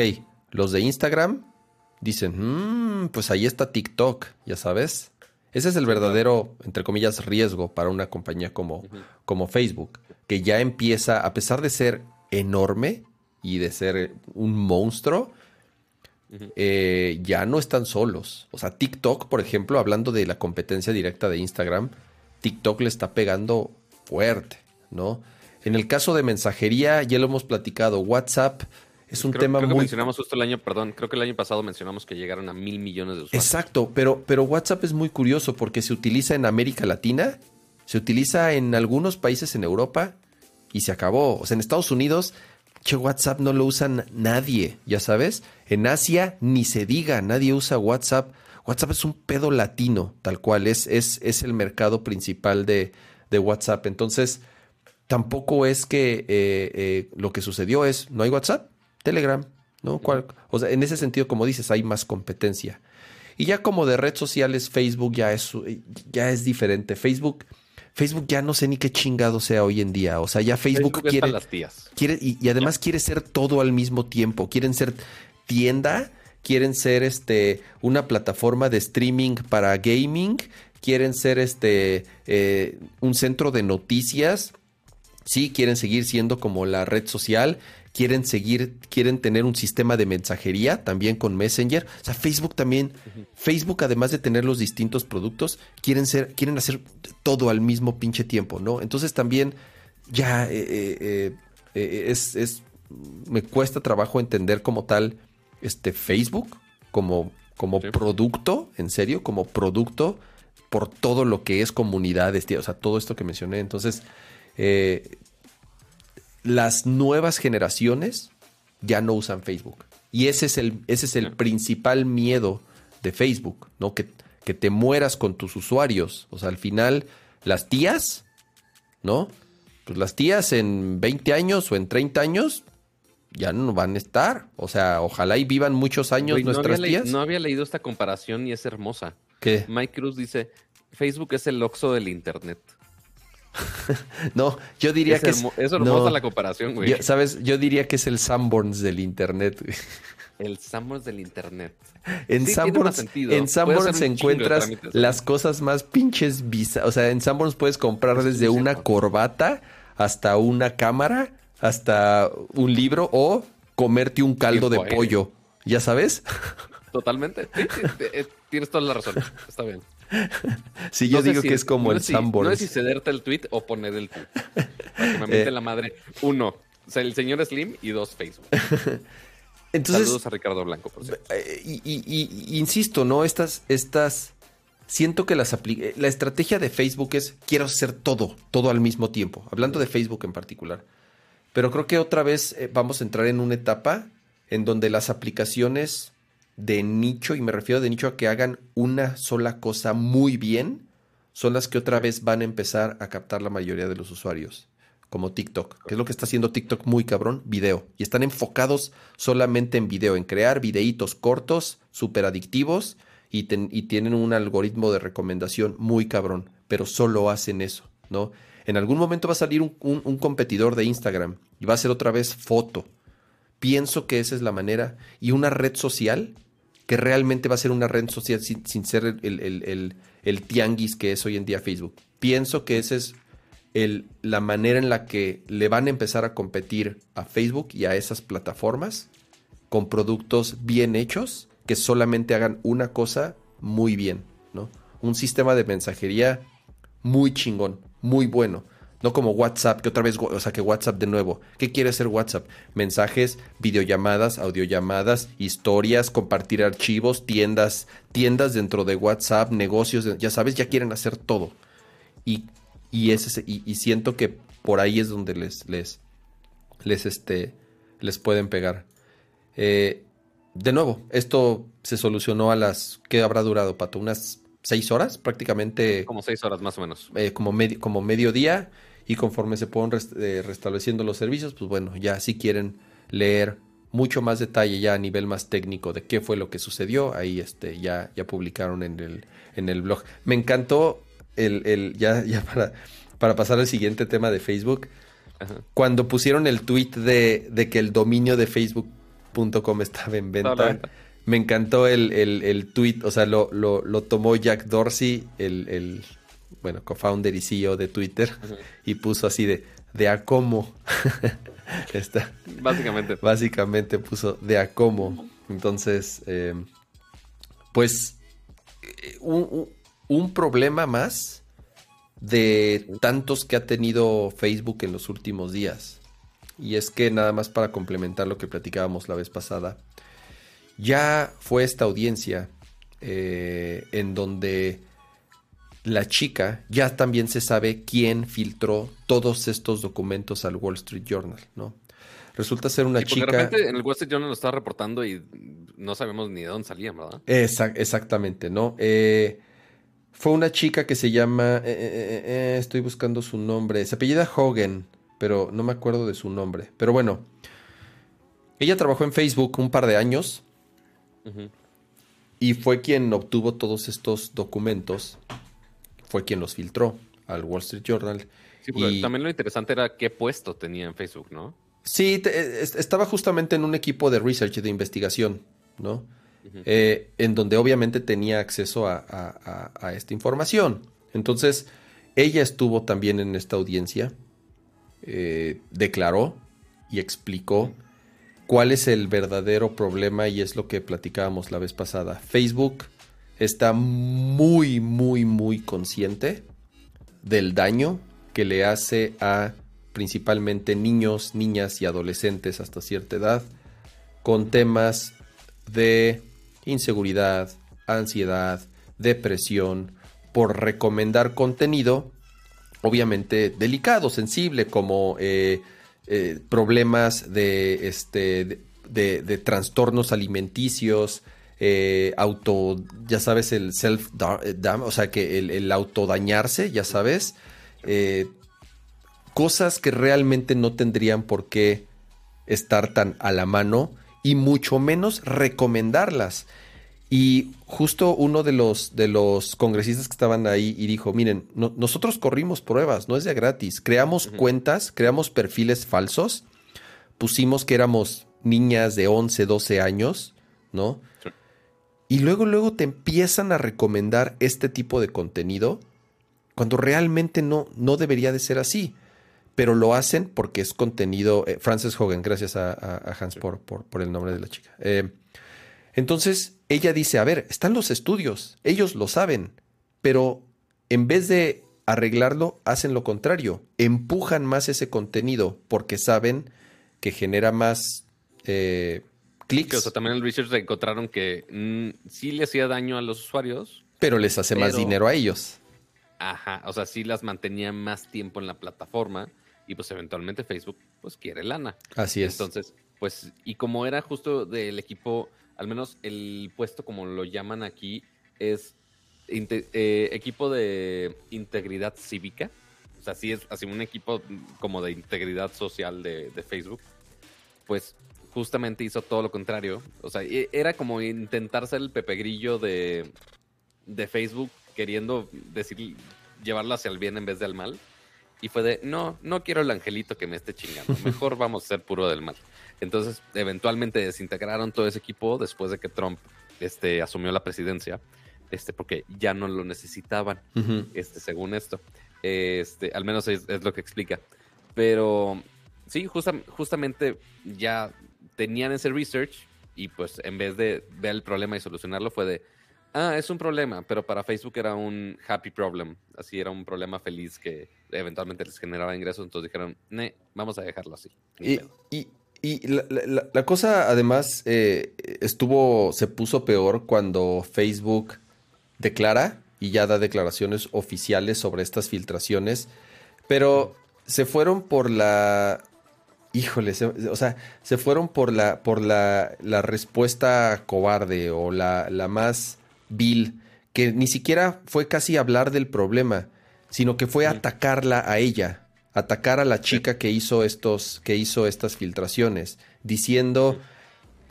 los de Instagram dicen, mmm, pues ahí está TikTok, ya sabes. Ese es el verdadero, entre comillas, riesgo para una compañía como, como Facebook, que ya empieza, a pesar de ser enorme y de ser un monstruo, eh, ya no están solos. O sea, TikTok, por ejemplo, hablando de la competencia directa de Instagram, TikTok le está pegando fuerte, ¿no? En el caso de mensajería, ya lo hemos platicado, WhatsApp es un tema creo muy... Que mencionamos justo el año, perdón, creo que el año pasado mencionamos que llegaron a mil millones de usuarios. Exacto, pero, pero WhatsApp es muy curioso porque se utiliza en América Latina, se utiliza en algunos países en Europa y se acabó. O sea, en Estados Unidos, che, WhatsApp no lo usa nadie, ya sabes. En Asia ni se diga, nadie usa WhatsApp. WhatsApp es un pedo latino, tal cual, es, es, es el mercado principal de, de WhatsApp. Entonces, tampoco es que eh, eh, lo que sucedió es, no hay WhatsApp, Telegram, ¿no? ¿Cuál? O sea, en ese sentido, como dices, hay más competencia. Y ya como de redes sociales, Facebook ya es, ya es diferente. Facebook, Facebook ya no sé ni qué chingado sea hoy en día. O sea, ya Facebook, Facebook quiere, las tías. quiere y, y además quiere ser todo al mismo tiempo. Quieren ser tienda, quieren ser este una plataforma de streaming para gaming, quieren ser este eh, un centro de noticias. Sí, quieren seguir siendo como la red social, quieren seguir, quieren tener un sistema de mensajería también con Messenger. O sea, Facebook también, Facebook además de tener los distintos productos, quieren ser, quieren hacer todo al mismo pinche tiempo, ¿no? Entonces también ya eh, eh, eh, es, es, me cuesta trabajo entender como tal este Facebook como, como Sí. producto, en serio, como producto por todo lo que es comunidades, tío, o sea, todo esto que mencioné. Entonces, eh, las nuevas generaciones ya no usan Facebook. Y ese es el, ese es el principal miedo de Facebook, ¿no? Que, que te mueras con tus usuarios. O sea, al final, las tías, ¿no? Pues las tías en 20 años o en 30 años ya no van a estar. O sea, ojalá y vivan muchos años no, nuestras había tías. no había leído esta comparación y es hermosa. ¿Qué? Mike Cruz dice, Facebook es el Oxxo del Internet. No, yo diría Es, que es, hermo- es hermosa no. la comparación, güey. yo- ¿sabes? Yo diría que es el Sanborns del internet. güey. El Sanborns del Internet. En Sí, Sanborns, en Sanborns encuentras las cosas más pinches bizarras. O sea, en Sanborns puedes comprar Es desde un una corbata hasta una cámara, hasta un libro o comerte un caldo de pollo. ¿Ya sabes? Totalmente. Sí, sí, te- eh, tienes toda la razón. Está bien. Sí, yo No sé digo si- que es como no el si- Sanborns. No sé si cederte el tweet o poner el tweet. Para que me miente Eh. la madre. Uno, o sea, el señor Slim y dos, Facebook. Entonces, Saludos a Ricardo Blanco, por cierto. Eh, y, y- y- y insisto, ¿no? Estas, estas. Siento que las eh, la estrategia de Facebook es quiero hacer todo, todo al mismo tiempo. Hablando de Facebook en particular. Pero creo que otra vez vamos a entrar en una etapa en donde las aplicaciones de nicho, y me refiero de nicho a que hagan una sola cosa muy bien, son las que otra vez van a empezar a captar la mayoría de los usuarios. Como TikTok, que es lo que está haciendo TikTok muy cabrón, video. Y están enfocados solamente en video, en crear videitos cortos, súper adictivos, y, ten- y tienen un algoritmo de recomendación muy cabrón, pero solo hacen eso, ¿no? En algún momento va a salir un, un- un competidor de Instagram y va a ser otra vez foto. Pienso que esa es la manera. Y una red social que realmente va a ser una red social sin, ser el, el- el- tianguis que es hoy en día Facebook. Pienso que esa es la manera en la que le van a empezar a competir a Facebook y a esas plataformas con productos bien hechos que solamente hagan una cosa muy bien, ¿no? Un sistema de mensajería muy chingón, muy bueno. No como WhatsApp, que otra vez, o sea, que WhatsApp de nuevo. ¿Qué quiere hacer WhatsApp? Mensajes, videollamadas, audiollamadas, historias, compartir archivos, tiendas, tiendas dentro de WhatsApp, negocios, ya sabes, ya quieren hacer todo. Y, y, ese, y, siento que por ahí es donde les, les, les, este, les pueden pegar. Eh, de nuevo, esto se solucionó a las, ¿qué habrá durado, Pato? Unas seis horas, prácticamente Como seis horas más o menos. eh, como, medi- como mediodía y conforme se pueden rest- eh, restableciendo los servicios, pues bueno, ya si quieren leer mucho más detalle ya a nivel más técnico de qué fue lo que sucedió, ahí este, ya, ya publicaron en el, en el blog. Me encantó el, el ya, ya para, para pasar al siguiente tema de Facebook, Ajá. cuando pusieron el tweet de, de que el dominio de facebook.com estaba en venta. Me encantó el, el, el tweet, o sea, lo, lo, lo tomó Jack Dorsey, el, el bueno, co-founder y CEO de Twitter, y puso así de, de a cómo. Está, Básicamente. básicamente puso de a cómo. Entonces, eh, pues, eh, un, un, problema más de tantos que ha tenido Facebook en los últimos días. Y es que nada más para complementar lo que platicábamos la vez pasada, ya fue esta audiencia eh, en donde la chica ya también se sabe quién filtró todos estos documentos al Wall Street Journal, ¿no? Resulta ser una chica. De repente en el Wall Street Journal lo estaba reportando y no sabemos ni de dónde salían, ¿verdad? exactamente, ¿no? Eh, fue una chica que se llama. Eh, estoy buscando su nombre. Se apellida Hogan, pero no me acuerdo de su nombre. Pero bueno. Ella trabajó en Facebook un par de años y fue quien obtuvo todos estos documentos, fue quien los filtró al Wall Street Journal. Sí, y... también lo interesante era qué puesto tenía en Facebook, ¿no? Sí, estaba justamente en un equipo de research, de investigación, ¿no? Eh, en donde obviamente tenía acceso a, esta información. Entonces, ella estuvo también en esta audiencia, eh, declaró y explicó cuál es el verdadero problema y es lo que platicábamos la vez pasada. Facebook está muy, muy, muy consciente del daño que le hace a principalmente niños, niñas y adolescentes hasta cierta edad con temas de inseguridad, ansiedad, depresión, por recomendar contenido obviamente delicado, sensible, como eh, eh, problemas de, este, de, trastornos alimenticios, eh, auto, ya sabes, el self, o sea, que el, autodañarse, ya sabes, eh, cosas que realmente no tendrían por qué estar tan a la mano y mucho menos recomendarlas. Y justo uno de los, de los congresistas que estaban ahí y dijo, miren, nosotros corrimos pruebas, no es de gratis, creamos cuentas, creamos perfiles falsos, pusimos que éramos niñas de 11, 12 años, ¿no? Y luego, luego te empiezan a recomendar este tipo de contenido cuando realmente no, no debería de ser así. Pero lo hacen porque es contenido. Eh, Frances Hogan, gracias a, Hans por, por, el nombre de la chica. Eh, entonces, ella dice, a ver, están los estudios, ellos lo saben, pero en vez de arreglarlo, hacen lo contrario, empujan más ese contenido porque saben que genera más eh, clics. o sea, también en el research encontraron que mm, sí le hacía daño a los usuarios. Pero les hace más dinero a ellos. Ajá, o sea, sí las mantenía más tiempo en la plataforma y pues eventualmente Facebook pues quiere lana. Así es. Entonces, pues, y como era justo del equipo al menos el puesto como lo llaman aquí, es eh, equipo de integridad cívica. O sea, sí es así un equipo como de integridad social de, Facebook. Pues justamente hizo todo lo contrario. O sea, e, era como intentar ser el Pepe Grillo de, de Facebook, queriendo decir, llevarlo hacia el bien en vez del mal. Y fue de, no, no quiero el angelito que me esté chingando. Mejor vamos a ser puro del mal. Entonces, eventualmente desintegraron todo ese equipo después de que Trump este, asumió la presidencia, este, porque ya no lo necesitaban, este, según esto. Este, al menos es, lo que explica. Pero sí, justamente ya tenían ese research y pues en vez de ver el problema y solucionarlo fue de, ah, es un problema, pero para Facebook era un happy problem, así era un problema feliz que eventualmente les generaba ingresos, entonces dijeron, ne, vamos a dejarlo así. Y, y, y la, cosa además eh, estuvo, se puso peor cuando Facebook declara y ya da declaraciones oficiales sobre estas filtraciones, pero se fueron por la, híjole, o sea, se fueron por la, por la, la respuesta cobarde o la, la más vil, que ni siquiera fue casi hablar del problema, sino que fue atacarla a ella atacar a la chica que hizo estos, que hizo estas filtraciones, diciendo,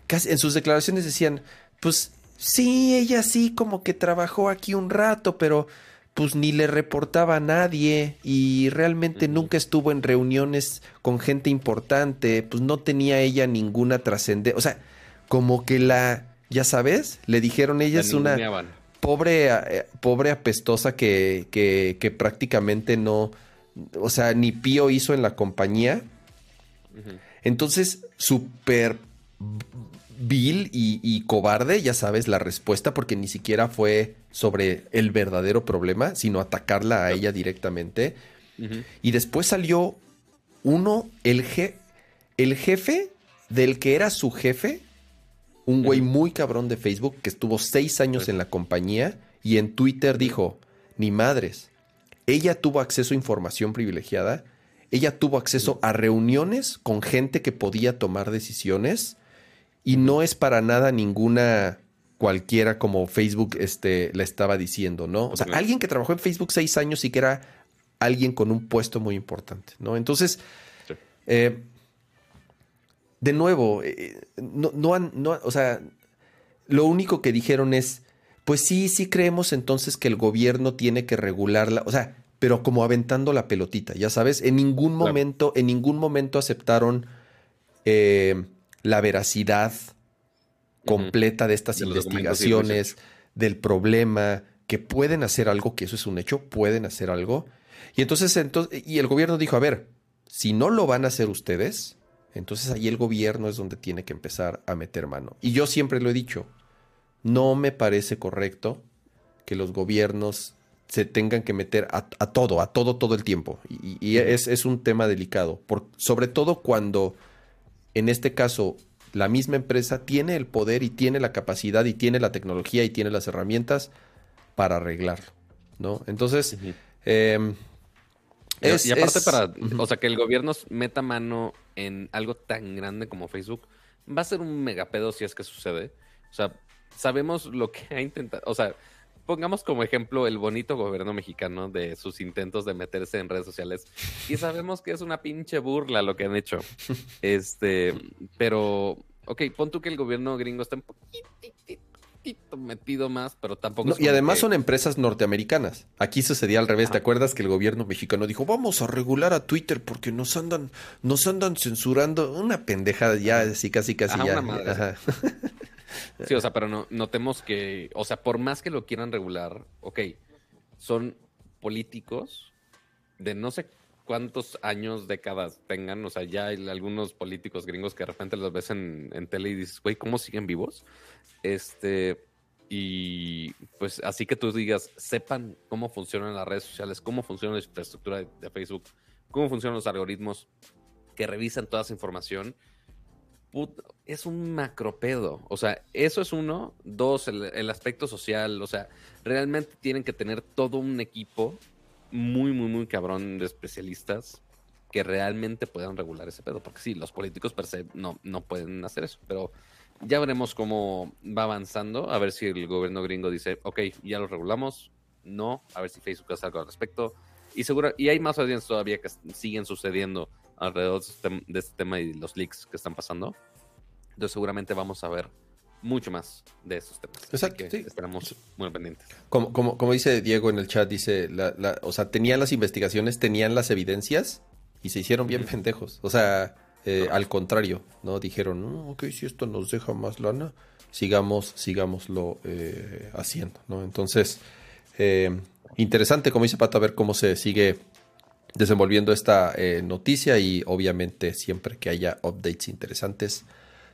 casi en sus declaraciones decían, pues sí, ella sí como que trabajó aquí un rato, pero pues ni le reportaba a nadie y realmente nunca estuvo en reuniones con gente importante, pues no tenía ella ninguna trascendencia, o sea, como que la, ya sabes, le dijeron ella es una pobre, eh, pobre apestosa que, que, que prácticamente no, o sea, ni Pío hizo en la compañía. Entonces, súper vil y, cobarde, ya sabes, la respuesta, porque ni siquiera fue sobre el verdadero problema, sino atacarla a ella directamente. Y después salió uno, el, el jefe del que era su jefe, un güey muy cabrón de Facebook que estuvo seis años en la compañía y en Twitter dijo, ni madres, ella tuvo acceso a información privilegiada, ella tuvo acceso a reuniones con gente que podía tomar decisiones y no es para nada ninguna cualquiera como Facebook este, le estaba diciendo, ¿no? O sea, alguien que trabajó en Facebook seis años y que era alguien con un puesto muy importante, ¿no? Entonces, eh, de nuevo, eh, no, no, no, o sea, lo único que dijeron es, pues sí, sí creemos entonces que el gobierno tiene que regularla, o sea, pero como aventando la pelotita, ya sabes, en ningún momento, en ningún momento aceptaron eh, la veracidad completa de estas investigaciones, del problema, que pueden hacer algo, que eso es un hecho, pueden hacer algo. Y entonces, entonces, y el gobierno dijo, a ver, si no lo van a hacer ustedes, entonces ahí el gobierno es donde tiene que empezar a meter mano. Y yo siempre lo he dicho, no me parece correcto que los gobiernos se tengan que meter a, todo, a todo, todo el tiempo. Y, es, un tema delicado, por, sobre todo cuando, en este caso, la misma empresa tiene el poder y tiene la capacidad y tiene la tecnología y tiene las herramientas para arreglarlo, ¿no? Entonces, em, y aparte para, o sea, que el gobierno meta mano en algo tan grande como Facebook, va a ser un megapedo si es que sucede. O sea, sabemos lo que ha intentado, o sea, pongamos como ejemplo el bonito gobierno mexicano de sus intentos de meterse en redes sociales y sabemos que es una pinche burla lo que han hecho. Este, pero, ok, pon tú que el gobierno gringo está un poquitito metido más, pero tampoco. y además son empresas norteamericanas. Aquí sucedía al revés. ¿Te acuerdas que el gobierno mexicano dijo vamos a regular a Twitter porque nos andan, nos andan censurando una pendejada ya, así casi casi ya. Sí, o sea, pero no, notemos que, o sea, por más que lo quieran regular, ok, son políticos de no sé cuántos años, décadas tengan, o sea, ya hay algunos políticos gringos que de repente los ves en, en tele y dices, güey, ¿cómo siguen vivos? Este, y pues así que tú digas, sepan cómo funcionan las redes sociales, cómo funciona la infraestructura de, Facebook, cómo funcionan los algoritmos que revisan toda esa información es un macropedo. O sea, eso es uno. Dos, el, aspecto social. O sea, realmente tienen que tener todo un equipo muy, muy, muy cabrón de especialistas que realmente puedan regular ese pedo. Porque sí, los políticos per se no, no pueden hacer eso. Pero ya veremos cómo va avanzando. A ver si el gobierno gringo dice, ok, ya lo regulamos. No, a ver si Facebook hace algo al respecto. Y seguro, y hay más audiencias todavía que siguen sucediendo alrededor de este tema y los leaks que están pasando. Entonces seguramente vamos a ver mucho más de esos temas. Exacto. sí. Esperamos muy pendientes. Como, como, como, dice Diego en el chat, dice, la, o sea, tenían las investigaciones, tenían las evidencias y se hicieron bien pendejos. O sea, eh, al contrario, ¿no? Dijeron, no, ok, si esto nos deja más lana, sigamos, sigámoslo eh, haciendo, ¿no? Entonces, eh, interesante, como dice Pato, a ver cómo se sigue desenvolviendo esta noticia y obviamente siempre que haya updates interesantes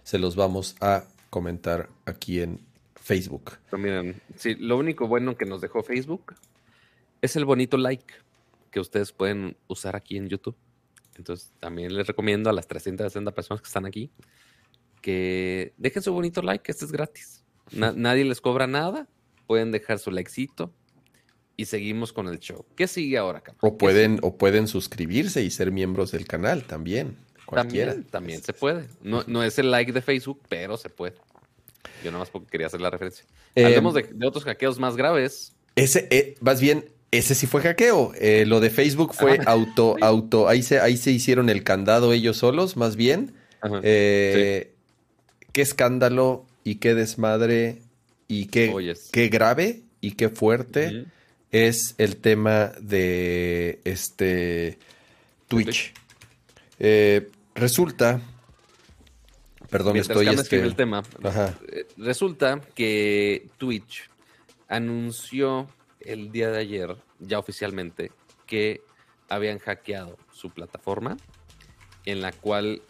se los vamos a comentar aquí en Facebook. Pero miren, sí, lo único bueno que nos dejó Facebook es el bonito like que ustedes pueden usar aquí en YouTube. Entonces, también les recomiendo a las 360 personas que están aquí que dejen su bonito like, este es gratis. nadie les cobra nada, pueden dejar su likecito y seguimos con el show. ¿Qué sigue ahora, O pueden, o pueden suscribirse y ser miembros del canal también. También, también se puede. No, no es el like de Facebook, pero se puede. Yo nada más porque quería hacer la referencia. Eh, Hablemos de, otros hackeos más graves. Ese, eh, más bien, ese sí fue hackeo. Eh, lo de Facebook fue auto, auto. Ahí se, ahí se hicieron el candado ellos solos, más bien. Qué escándalo y qué desmadre y qué, qué grave y qué fuerte es el tema de este Twitch. Eh, Resulta, perdón, estoy este... el tema. Eh, resulta que Twitch anunció el día de ayer, ya oficialmente, que habían hackeado su plataforma, en la cual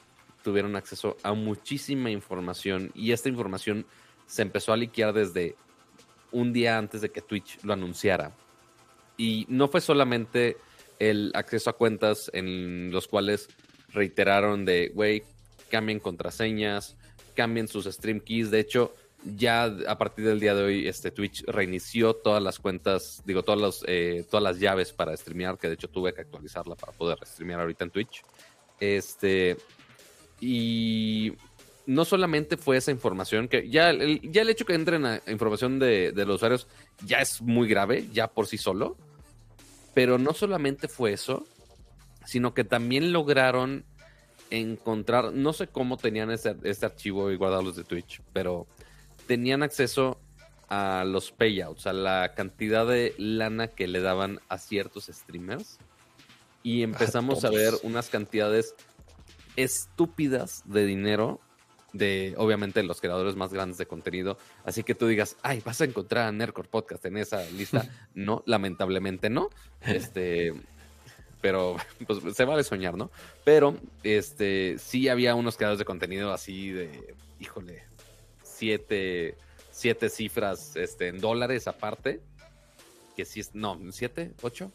tuvieron acceso a muchísima información y esta información se empezó a liquear desde un día antes de que Twitch lo anunciara. Y no fue solamente el acceso a cuentas en los cuales reiteraron de, güey, cambien contraseñas, cambien sus stream keys. De hecho, ya a partir del día de hoy, este Twitch reinició todas las cuentas, digo, todas las, eh, todas las llaves para streamear, que de hecho tuve que actualizarla para poder streamear ahorita en Twitch. Este, y no solamente fue esa información, que ya el, ya el hecho que entren a información de, de los usuarios ya es muy grave, ya por sí solo. Pero no solamente fue eso, sino que también lograron encontrar, no sé cómo tenían este, este archivo y guardarlos de Twitch, pero tenían acceso a los payouts, a la cantidad de lana que le daban a ciertos streamers. Y empezamos a, ver unas cantidades estúpidas de dinero de, obviamente, los creadores más grandes de contenido. Así que tú digas, ay, vas a encontrar a Nerdcore Podcast en esa lista. no, lamentablemente no. Este, pero pues se vale soñar, ¿no? Pero, este, sí había unos creadores de contenido así de, híjole, siete, siete cifras este, en dólares aparte. Que sí es, no, siete, ocho.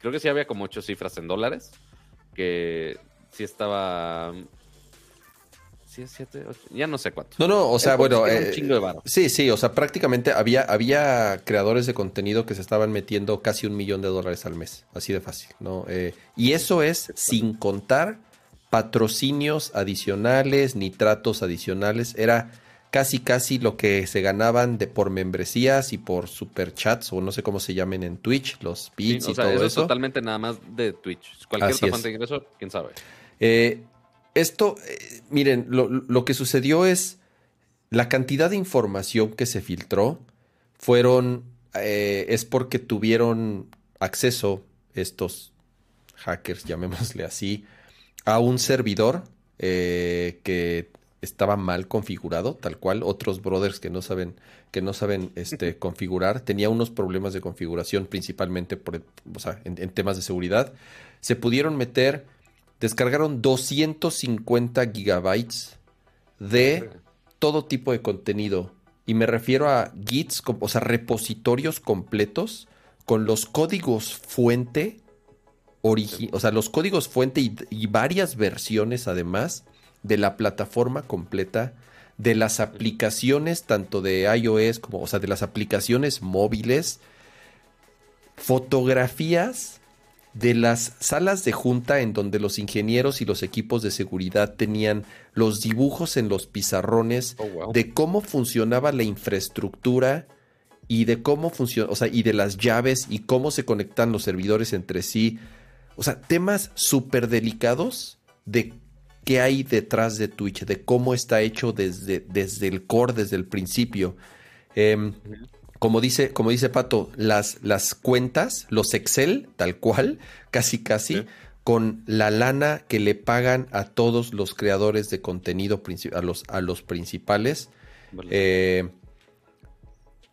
Creo que sí había como ocho cifras en dólares. Que sí estaba. Ya no sé cuánto. No, no, o sea, bueno. Eh, chingo de varo. Sí, sí, o sea, prácticamente había, había creadores de contenido que se estaban metiendo casi un millón de dólares al mes. Así de fácil, ¿no? Eh, y eso es sin contar patrocinios adicionales ni tratos adicionales. Era casi casi lo que se ganaban de por membresías y por superchats o no sé cómo se llamen en Twitch, los bits Sí, o y todo eso, eso. es totalmente nada más de Twitch. Cualquier otra fuente de ingreso, quién sabe. Eh, esto, eh, miren, lo, lo que sucedió es la cantidad de información que se filtró fueron, eh, es porque tuvieron acceso estos hackers, llamémosle así, a un servidor eh, que estaba mal configurado, tal cual. Otros brothers que no saben, que no saben este, configurar, tenía unos problemas de configuración, principalmente por, o sea, en, en temas de seguridad. Se pudieron meter, descargaron 250 gigabytes de todo tipo de contenido. Y me refiero a gits, o sea, repositorios completos con los códigos fuente, o sea, los códigos fuente y, y varias versiones además de la plataforma completa, de las aplicaciones tanto de iOS como, o sea, de las aplicaciones móviles, fotografías de las salas de junta en donde los ingenieros y los equipos de seguridad tenían los dibujos en los pizarrones Oh, wow. de cómo funcionaba la infraestructura y de cómo funciona, o sea, y de las llaves y cómo se conectan los servidores entre sí. O sea, temas súper delicados de qué hay detrás de Twitch, de cómo está hecho desde, desde el core, desde el principio. Em, como dice, como dice Pato, las, las cuentas, los Excel, tal cual, casi casi, Sí. con la lana que le pagan a todos los creadores de contenido, a los, a los principales. Vale. Eh,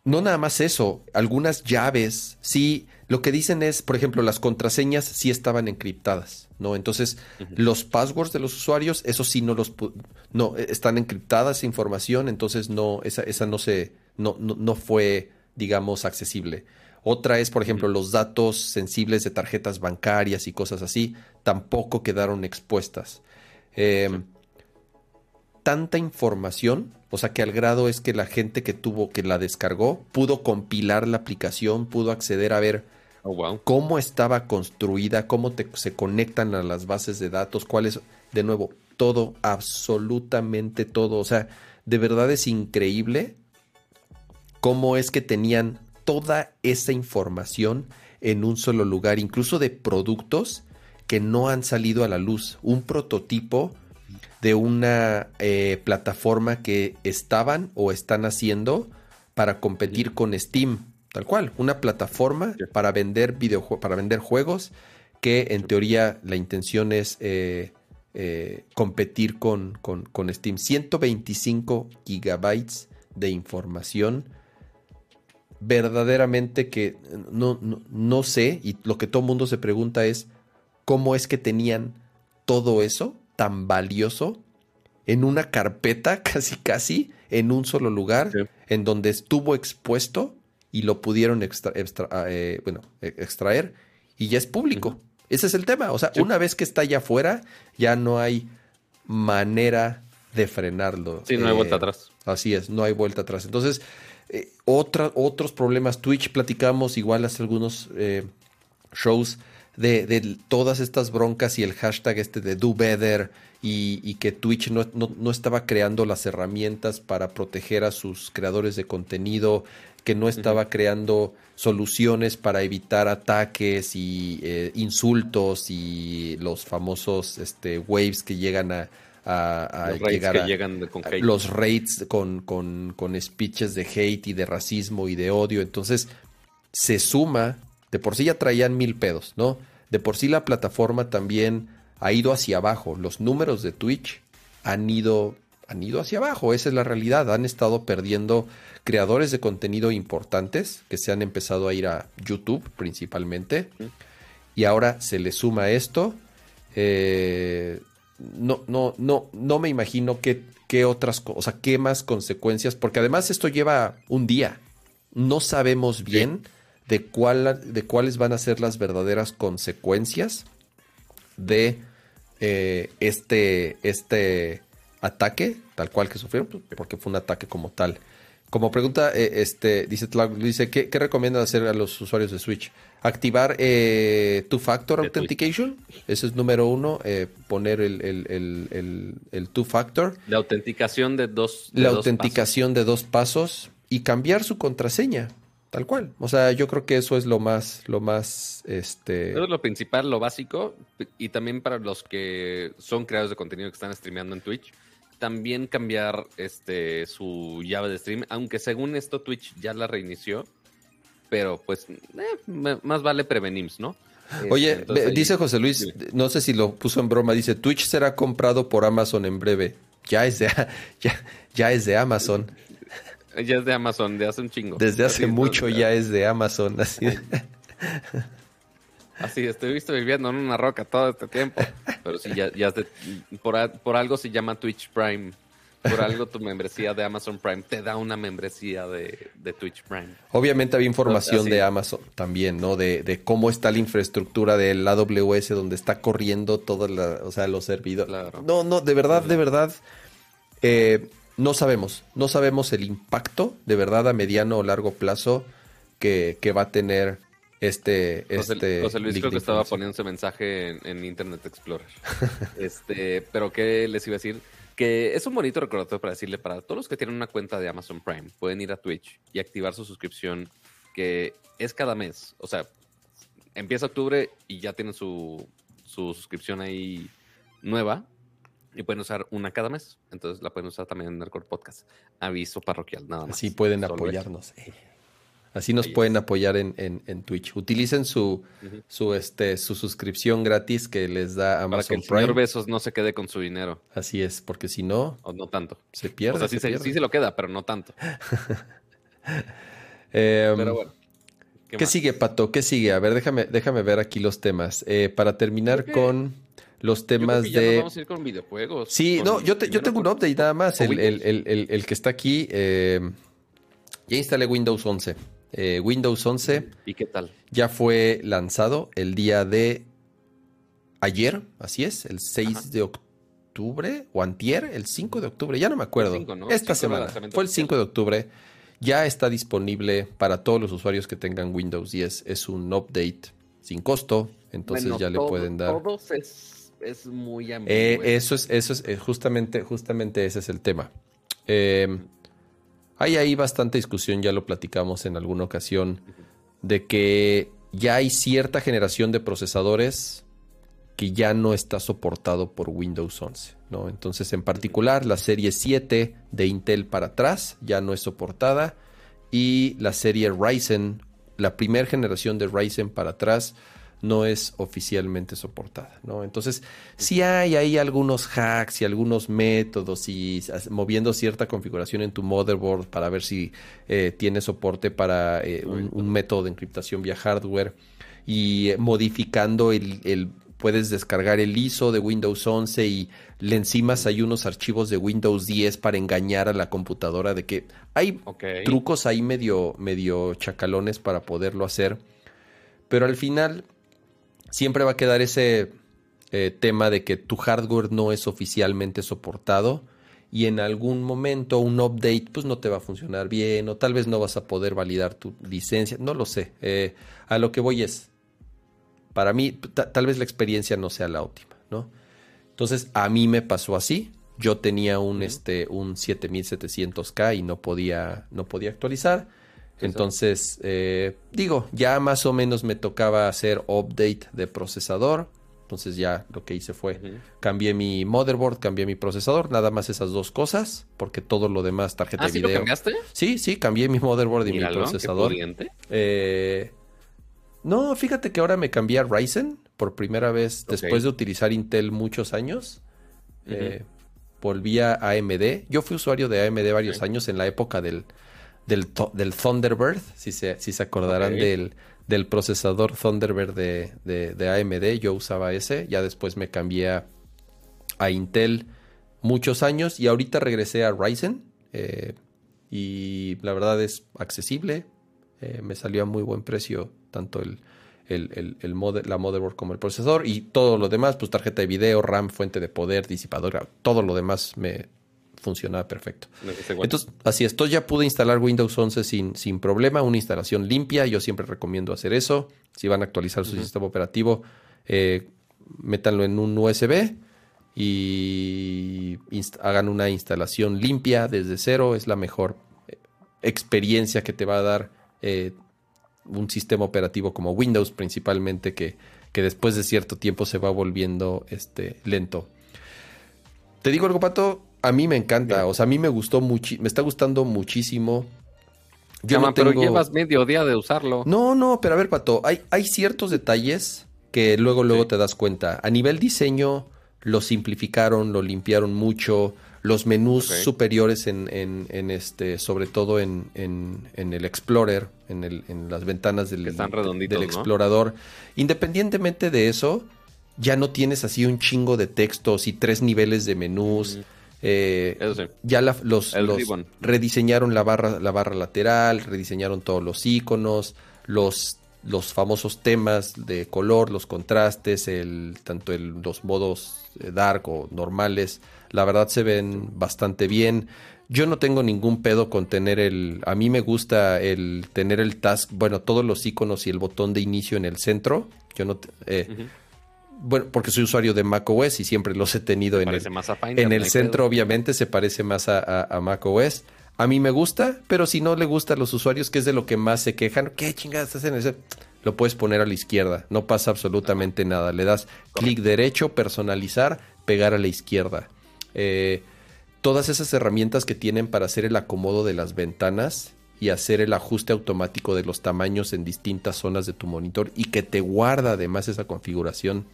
no nada más eso, algunas llaves, sí, lo que dicen es, por ejemplo, las contraseñas sí estaban encriptadas, ¿no? Entonces, los passwords de los usuarios, eso sí no los, no, están encriptadas esa información, entonces no, esa, esa no se, no, no, no fue, digamos, accesible. Otra es, por ejemplo, los datos sensibles de tarjetas bancarias y cosas así, tampoco quedaron expuestas. Em, tanta información, o sea que al grado es que la gente que tuvo, que la descargó, pudo compilar la aplicación, pudo acceder a ver Oh, wow. cómo estaba construida, cómo te- se conectan a las bases de datos, cuáles, de nuevo, todo, absolutamente todo. O sea, de verdad es increíble cómo es que tenían toda esa información en un solo lugar, incluso de productos que no han salido a la luz. Un prototipo de una eh, plataforma que estaban o están haciendo para competir con Steam, tal cual, una plataforma Sí. para vender videojue- para vender juegos que en teoría la intención es eh, eh, competir con, con- con Steam. 125 gigabytes de información verdaderamente que no, no, no sé, y lo que todo el mundo se pregunta es, ¿cómo es que tenían todo eso tan valioso en una carpeta, casi casi, en un solo lugar, en donde estuvo expuesto y lo pudieron ah, eh, bueno, e, extraer y ya es público. Ese es el tema. O sea, una vez que está allá afuera, ya no hay manera de frenarlo. Sí, no hay vuelta eh, atrás. Así es, no hay vuelta atrás. Entonces, eh, otros problemas. Twitch platicamos igual hace algunos shows de, todas estas broncas y el hashtag este de do better y, que Twitch no, estaba creando las herramientas para proteger a sus creadores de contenido, que no estaba creando soluciones para evitar ataques y eh, insultos y los famosos este, waves que llegan a, llegar a, los raids con, con, con speeches de hate y de racismo y de odio. Entonces se suma de por sí ya traían mil pedos, ¿no? De por sí la plataforma también ha ido hacia abajo. Los números de Twitch han ido, han ido hacia abajo. Esa es la realidad. Han estado perdiendo creadores de contenido importantes que se han empezado a ir a YouTube principalmente. Y ahora se le suma esto. Eh, no, no, no, no me imagino qué, qué otras cosas, qué más consecuencias, porque además esto lleva un día. No sabemos bien de, cuál, de cuáles van a ser las verdaderas consecuencias de eh, este, este ataque, tal cual que sufrieron, porque fue un ataque como tal. Como pregunta, eh, este, dice dice, ¿qué, ¿qué, recomiendan hacer a los usuarios de Switch? Activar eh, Two-Factor Authentication, ese es número uno, poner el, el, el, Two-Factor. La autenticación de dos La autenticación de dos pasos y cambiar su contraseña. Tal cual. O sea, yo creo que eso es lo más, lo más, este... Eso es lo principal, lo básico. Y también para los que son creadores de contenido que están streameando en Twitch, también cambiar este su llave de stream, aunque según esto Twitch ya la reinició, pero pues eh, más vale prevenims, ¿no? Oye, este, dice José Luis, no sé si lo puso en broma, dice Twitch será comprado por Amazon en breve. Ya es de, ya, ya es de Amazon. Ya es de Amazon, de hace un chingo. Desde hace mucho ya es de Amazon, así. Así, estuviste viviendo en una roca todo este tiempo. Pero sí, ya, ya por, algo se llama Twitch Prime. Por algo tu membresía de Amazon Prime te da una membresía de, Twitch Prime. Obviamente había información de Amazon también, ¿no? De, cómo está la infraestructura del AWS donde está corriendo todos o sea, los servidores. No, no, de verdad, de verdad. Eh, no sabemos, no sabemos el impacto de verdad a mediano o largo plazo que, va a tener este... este José, Luis creo que estaba poniendo ese mensaje en, Internet Explorer. este, pero ¿qué les iba a decir? Que es un bonito recordatorio para decirle para todos los que tienen una cuenta de Amazon Prime, pueden ir a Twitch y activar su suscripción que es cada mes. O sea, empieza octubre y ya tienen su, su suscripción ahí nueva y pueden usar una cada mes. Entonces la pueden usar también en Nerdcore Podcast. Aviso parroquial, nada más. Así pueden apoyarnos. Eh. Así nos pueden apoyar en, en, Twitch. Utilicen su, su, este, su suscripción gratis que les da Amazon Para que el Prime. señor Besos no se quede con su dinero. Así es, porque si no... O no tanto. Se pierde. O sea, sí se, sí se lo queda, pero no tanto. Em, pero bueno. ¿Qué, sigue, Pato? ¿Qué sigue? A ver, déjame, déjame ver aquí los temas. Eh, para terminar con los temas de. vamos a ir con videojuegos. Sí, no, yo, yo tengo un update nada más. El, el, que está aquí. Eh, ya instalé Windows 11. Eh, Windows 11. ¿Y qué tal? Ya fue lanzado el día de ayer, así es, el 6 de octubre o antier, el 5 de octubre, ya no me acuerdo. Esta semana, fue el 5 de octubre. Ya está disponible para todos los usuarios que tengan Windows 10. Es un update sin costo, entonces ya le pueden dar. Todos es es muy eh, eso es, eso es, eh, justamente, justamente ese es el tema. Eh, hay ahí bastante discusión, ya lo platicamos en alguna ocasión, de que ya hay cierta generación de procesadores que ya no está soportado por Windows 11. ¿no? Entonces, en particular, la serie 7 de Intel para atrás ya no es soportada y la serie Ryzen, la primera generación de Ryzen para atrás, no es oficialmente soportada, ¿no? Entonces, si hay ahí algunos hacks y algunos métodos y moviendo cierta configuración en tu motherboard para ver si eh, tiene soporte para eh, un, método de encriptación vía hardware y modificando el, puedes descargar el ISO de Windows 11 y le encimas hay unos archivos de Windows 10 para engañar a la computadora de que hay trucos ahí medio, medio chacalones para poderlo hacer. Pero al final siempre va a quedar ese eh, tema de que tu hardware no es oficialmente soportado y en algún momento un update pues no te va a funcionar bien o tal vez no vas a poder validar tu licencia, no lo sé. Eh, a lo que voy es, para mí tal vez la experiencia no sea la óptima, ¿no? Entonces a mí me pasó así. Yo tenía un, este, un 7700K y no podía, no podía actualizar. Entonces, eh, digo, ya más o menos me tocaba hacer update de procesador entonces ya lo que hice fue cambié mi motherboard, cambié mi procesador, nada más esas dos cosas, porque todo lo demás, tarjeta ¿Ah, de ¿sí video. Lo cambiaste? Sí, sí, cambié mi motherboard y mi procesador. Eh, no, fíjate que ahora me cambié a Ryzen por primera vez después de utilizar Intel muchos años. Eh, volví a AMD. Yo fui usuario de AMD varios años en la época del, del, del Thunderbird, si se, si se acordarán del del procesador Thunderbird de, de, AMD, yo usaba ese, ya después me cambié a, Intel muchos años y ahorita regresé a Ryzen eh, y la verdad es accesible, eh, me salió a muy buen precio tanto el, el, la motherboard como el procesador y todo lo demás, pues tarjeta de video, RAM, fuente de poder, disipadora, todo lo demás me, funcionaba perfecto. Entonces, así es. Entonces ya pude instalar Windows 11 sin, sin problema, una instalación limpia. Yo siempre recomiendo hacer eso. Si van a actualizar su sistema operativo, eh, métanlo en un USB y hagan una instalación limpia desde cero. Es la mejor eh, experiencia que te va a dar eh, un sistema operativo como Windows, principalmente, que, que después de cierto tiempo se va volviendo este, lento. Te digo algo, Pato, a mí me encanta, o sea, a mí me gustó mucho, me está gustando muchísimo. Yo no tengo... pero llevas medio día de usarlo. No, no, pero a ver, Pato, hay, hay ciertos detalles que luego, luego te das cuenta. A nivel diseño, lo simplificaron, lo limpiaron mucho. Los menús superiores en, en, este, sobre todo en, en, el Explorer, en, el, en las ventanas del, del explorador. Independientemente de eso, ya no tienes así un chingo de textos y tres niveles de menús. Eh, ya los, rediseñaron la barra, la barra lateral, rediseñaron todos los iconos, los, los famosos temas de color, los contrastes, el, tanto el, los modos eh, dark o normales. La verdad se ven bastante bien. Yo no tengo ningún pedo con tener el. A mí me gusta el tener el task, bueno, todos los iconos y el botón de inicio en el centro. Yo no. Eh, bueno, porque soy usuario de macOS y siempre los he tenido en el, en el centro, obviamente se parece más a, a, macOS. A mí me gusta, pero si no le gusta a los usuarios, que es de lo que más se quejan, ¿qué chingadas hacen ese? Lo puedes poner a la izquierda, no pasa absolutamente nada. Le das clic derecho, personalizar, pegar a la izquierda. Eh, todas esas herramientas que tienen para hacer el acomodo de las ventanas y hacer el ajuste automático de los tamaños en distintas zonas de tu monitor y que te guarda además esa configuración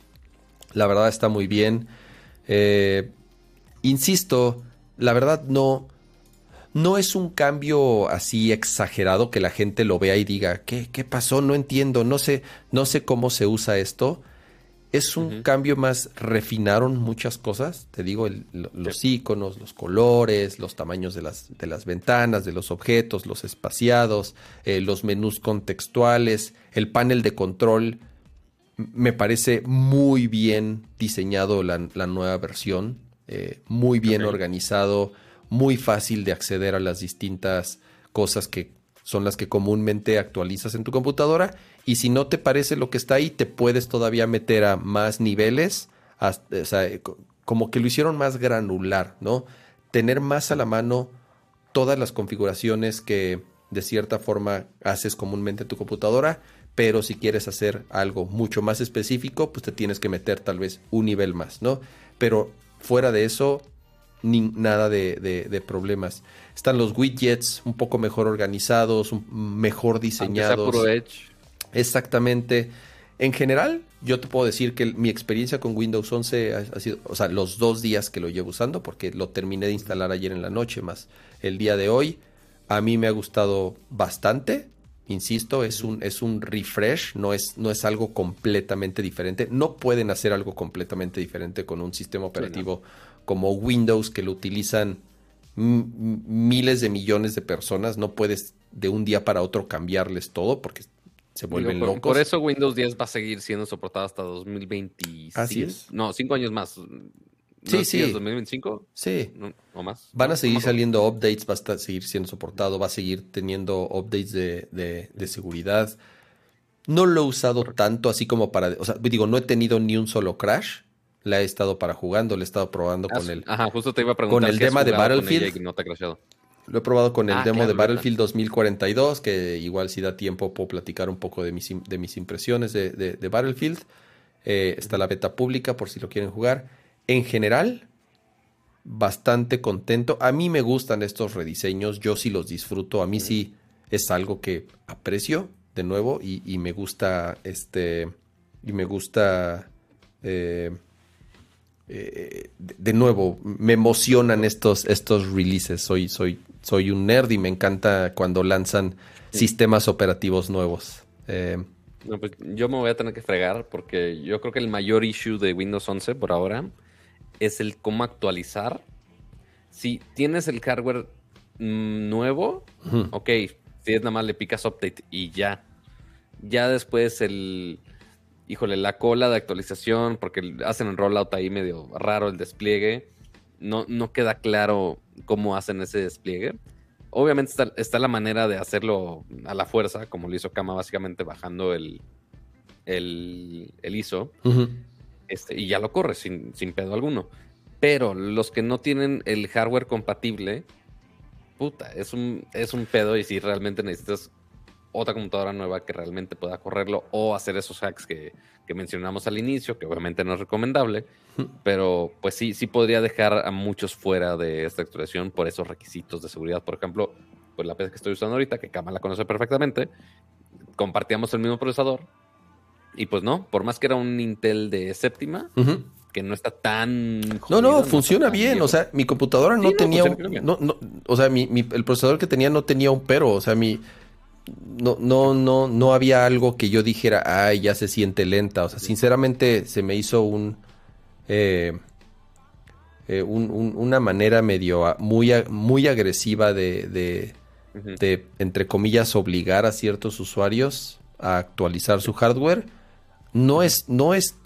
la verdad está muy bien. Eh, insisto, la verdad no, no es un cambio así exagerado que la gente lo vea y diga, ¿qué, qué pasó? No entiendo, no sé, no sé cómo se usa esto. Es un cambio más, refinaron muchas cosas, te digo, los iconos, los colores, los tamaños de las, de las ventanas, de los objetos, los espaciados, eh, los menús contextuales, el panel de control me parece muy bien diseñado la, nueva versión, eh, muy bien organizado, muy fácil de acceder a las distintas cosas que son las que comúnmente actualizas en tu computadora. Y si no te parece lo que está ahí, te puedes todavía meter a más niveles, o sea, como que lo hicieron más granular, ¿no? Tener más a la mano todas las configuraciones que de cierta forma haces comúnmente en tu computadora pero si quieres hacer algo mucho más específico, pues te tienes que meter tal vez un nivel más, ¿no? Pero fuera de eso, ni, nada de, problemas. Están los widgets un poco mejor organizados, mejor diseñados. Puro Edge. Exactamente. En general, yo te puedo decir que mi experiencia con Windows 11 ha, sido, o sea, los dos días que lo llevo usando, porque lo terminé de instalar ayer en la noche, más el día de hoy, a mí me ha gustado bastante Insisto, es un, es un refresh, no es, no es algo completamente diferente. No pueden hacer algo completamente diferente con un sistema operativo como Windows que lo utilizan miles de millones de personas. No puedes de un día para otro cambiarles todo porque se vuelven por, locos. Por eso Windows 10 va a seguir siendo soportado hasta 2025. Así es. No, cinco años más. Sí, sí. 2025? Sí. ¿O más? Van a seguir saliendo updates, va a seguir siendo soportado, va a seguir teniendo updates de, seguridad. No lo he usado tanto así como para... O sea, digo, no he tenido ni un solo crash. La he estado para jugando, le he estado probando con el... Ajá, justo te iba a preguntar. Con el tema de Battlefield. no te ha crashado. Lo he probado con el ah, demo de Battlefield 2042, que igual si da tiempo puedo platicar un poco de mis, de mis impresiones de, Battlefield. Eh, está la beta pública por si lo quieren jugar. En general, bastante contento. A mí me gustan estos rediseños, yo sí los disfruto. A mí sí es algo que aprecio de nuevo y, me gusta este y me gusta eh, eh, de nuevo me emocionan estos estos releases. Soy soy soy un nerd y me encanta cuando lanzan sistemas operativos nuevos. Eh, pues yo me voy a tener que fregar porque yo creo que el mayor issue de Windows 11 por ahora es el cómo actualizar. Si tienes el hardware mm, nuevo, ok, si es nada más le picas update y ya. Ya después el, híjole, la cola de actualización, porque hacen el rollout ahí medio raro el despliegue no, no queda claro cómo hacen ese despliegue. Obviamente está, la manera de hacerlo a la fuerza, como lo hizo Kama, básicamente bajando el, el, ISO. Este, y ya lo corre sin, sin pedo alguno. Pero los que no tienen el hardware compatible, puta, es un, es un pedo. Y si realmente necesitas otra computadora nueva que realmente pueda correrlo o hacer esos hacks que, mencionamos al inicio, que obviamente no es recomendable, pero pues sí, sí podría dejar a muchos fuera de esta actualización por esos requisitos de seguridad. Por ejemplo, pues la PC que estoy usando ahorita, que Kama la conoce perfectamente, compartíamos el mismo procesador y pues no, por más que era un Intel de séptima, que no está tan... no, no, funciona bien. O sea, mi computadora no tenía... no, no, o sea, mi, el procesador que tenía no tenía un pero. O sea, mi no, no, no, no había algo que yo dijera, ay, ya se siente lenta. O sea, sinceramente se me hizo un, eh, eh, una manera medio muy, muy agresiva de, de, de, entre comillas, obligar a ciertos usuarios a actualizar su hardware. No es, no es,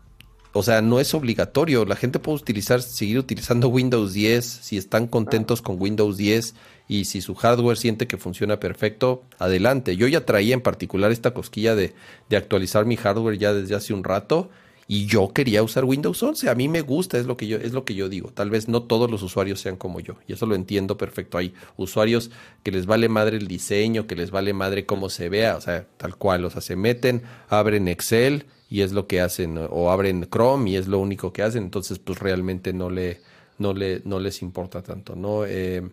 o sea, no es obligatorio. La gente puede utilizar, seguir utilizando Windows 10 si están contentos con Windows 10 y si su hardware siente que funciona perfecto, adelante. Yo ya traía en particular esta cosquilla de, actualizar mi hardware ya desde hace un rato y yo quería usar Windows 11. A mí me gusta, es lo que yo, es lo que yo digo. Tal vez no todos los usuarios sean como yo y eso lo entiendo perfecto. Hay usuarios que les vale madre el diseño, que les vale madre cómo se vea, o sea, tal cual. O sea, se meten, abren Excel y es lo que hacen, o abren Chrome y es lo único que hacen. Entonces, pues realmente no le, no le, no les importa tanto, ¿no? Eh,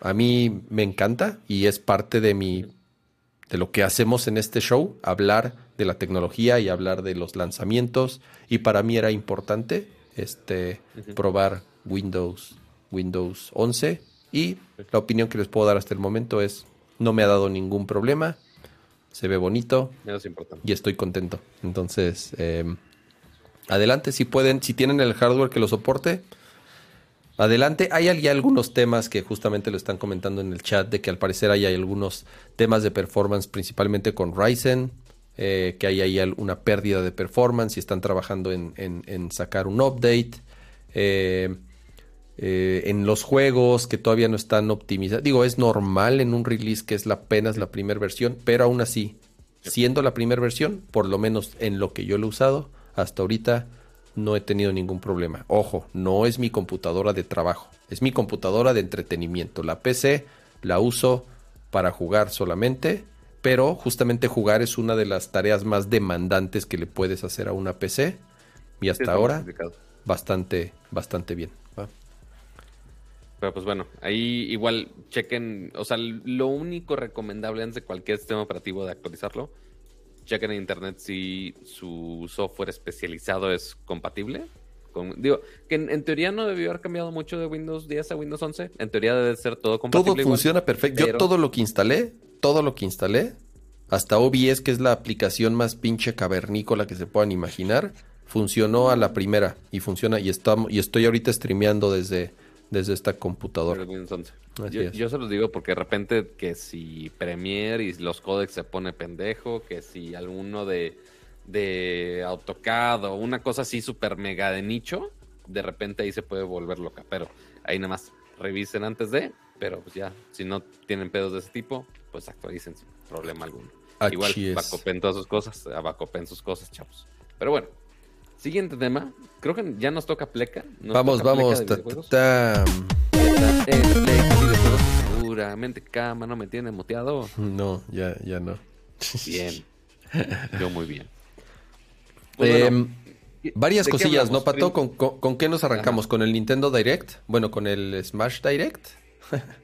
a mí me encanta y es parte de mi de lo que hacemos en este show, hablar de la tecnología y hablar de los lanzamientos y para mí era importante este probar Windows Windows 11 y la opinión que les puedo dar hasta el momento es no me ha dado ningún problema, se ve bonito y estoy contento. Entonces, em, adelante si pueden, si tienen el hardware que lo soporte, Adelante, hay algunos temas que justamente lo están comentando en el chat, de que al parecer hay, algunos temas de performance, principalmente con Ryzen, eh, que hay ahí una pérdida de performance y están trabajando en, sacar un update. Eh, eh, en los juegos que todavía no están optimizados. Digo, es normal en un release que es la, apenas la primera versión, pero aún así, siendo la primera versión, por lo menos en lo que yo lo he usado, hasta ahorita no he tenido ningún problema. Ojo, no es mi computadora de trabajo, es mi computadora de entretenimiento. La PC la uso para jugar solamente, pero justamente jugar es una de las tareas más demandantes que le puedes hacer a una PC y hasta ahora bastante bastante bien. Pero pues bueno, ahí igual chequen, o sea, lo único recomendable antes de cualquier sistema operativo de actualizarlo chequen en internet si su software especializado es compatible. Con, digo, que en, teoría no debió haber cambiado mucho de Windows 10 a Windows 11. En teoría debe ser todo compatible. Todo funciona perfecto. Yo todo lo que instalé, todo lo que instalé, hasta OBS, que es la aplicación más pinche cavernícola que se puedan imaginar, funcionó a la primera y funciona y estamos y estoy ahorita streameando desde desde esta computadora. Yo, se los digo porque de repente que si Premiere y los códex se pone pendejo, que si alguno de, de AutoCAD o una cosa así súper mega de nicho, de repente ahí se puede volver loca. Pero ahí nada más revisen antes de, pero pues ya, si no tienen pedos de ese tipo, pues actualicen sin problema alguno. Igual bacopen todas sus cosas, bacopen sus cosas, chavos. Pero bueno, Siguiente tema. Creo que ya nos toca pleca. vamos, vamos. Seguramente Cama no me tiene muteado. No, ya, ya no. Bien. Yo muy bien. Pues em, varias cosillas, ¿no, Pato? ¿Con, con, qué nos arrancamos? ¿Con el Nintendo Direct? Bueno, con el Smash Direct.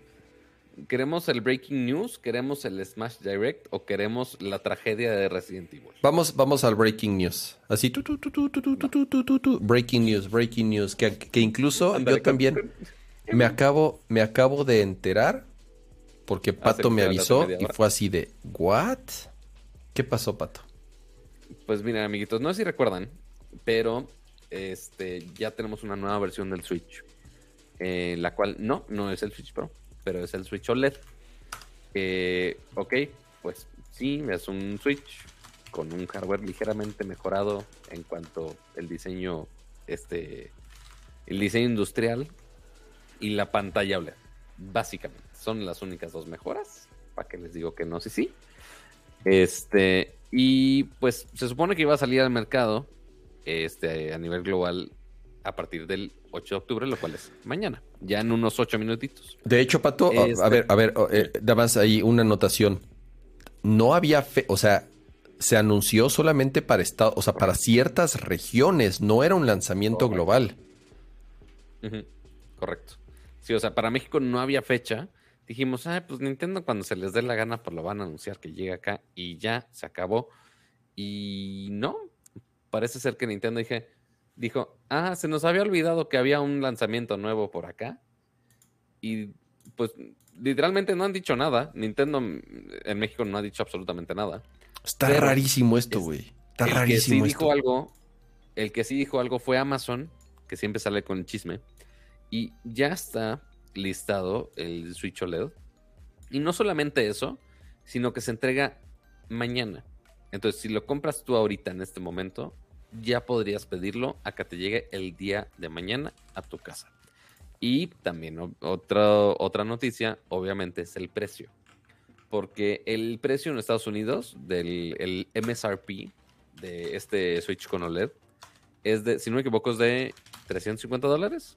¿Queremos el breaking news? ¿Queremos el Smash Direct? ¿O queremos la tragedia de Resident Evil? Vamos, vamos al breaking news. Así, tu, tu, tu, breaking news, breaking news. Que, que incluso yo también me acabo, me acabo de enterar porque Pato me avisó y fue así de, ¿what? ¿Qué pasó, Pato? Pues mira, amiguitos, no sé si recuerdan, pero este ya tenemos una nueva versión del Switch. la cual no, no es el Switch Pro pero es el Switch OLED. ok, pues sí, es un Switch con un hardware ligeramente mejorado en cuanto el diseño, este, el diseño industrial y la pantalla OLED. Básicamente, son las únicas dos mejoras. Para que les digo que no, sí, sí. Este, y pues se supone que iba a salir al mercado este, a nivel global a partir del 8 de octubre, lo cual es mañana, ya en unos 8 minutitos. De hecho, Pato, a este, ver, a ver, eh, más ahí una anotación. No había fe, o sea, se anunció solamente para estado, o sea, para ciertas regiones, no era un lanzamiento global. Correcto. Sí, o sea, para México no había fecha. Dijimos, ah, pues Nintendo cuando se les dé la gana, pues lo van a anunciar que llega acá y ya se acabó. Y no, parece ser que Nintendo dije, dijo, ah, se nos había olvidado que había un lanzamiento nuevo por acá. Y pues literalmente no han dicho nada. Nintendo en México no ha dicho absolutamente nada. Está rarísimo esto, güey. Está el rarísimo. Que sí dijo algo, el que sí dijo algo fue Amazon, que siempre sale con el chisme. Y ya está listado el Switch OLED. Y no solamente eso, sino que se entrega mañana. Entonces, si lo compras tú ahorita en este momento, ya podrías pedirlo a que te llegue el día de mañana a tu casa. Y también otra, otra noticia, obviamente, es el precio. Porque el precio en Estados Unidos del el MSRP de este Switch con OLED es de, si no me equivoco, es de 350 dólares.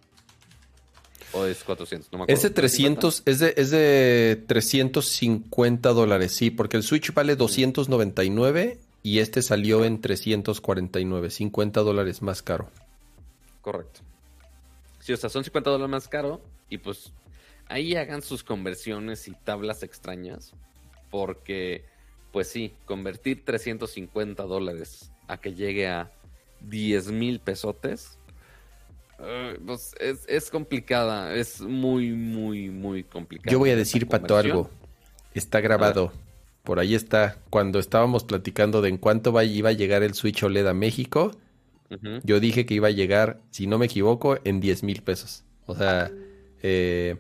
¿O es 400? No me acuerdo. Es de 300, es de, es de 350 dólares, sí, porque el Switch vale 299 y este salió en 349, 50 dólares más caro. Correcto. Sí, o sea, son 50 dólares más caro y pues ahí hagan sus conversiones y tablas extrañas porque, pues sí, convertir 350 dólares a que llegue a 10 mil pesotes, eh, pues es, es, complicada, es muy, muy, muy complicada. Yo voy a decir, Pato, algo. Está grabado. Por ahí está. Cuando estábamos platicando de en cuánto iba a llegar el Switch OLED a México, yo dije que iba a llegar, si no me equivoco, en 10 mil pesos. O sea, eh,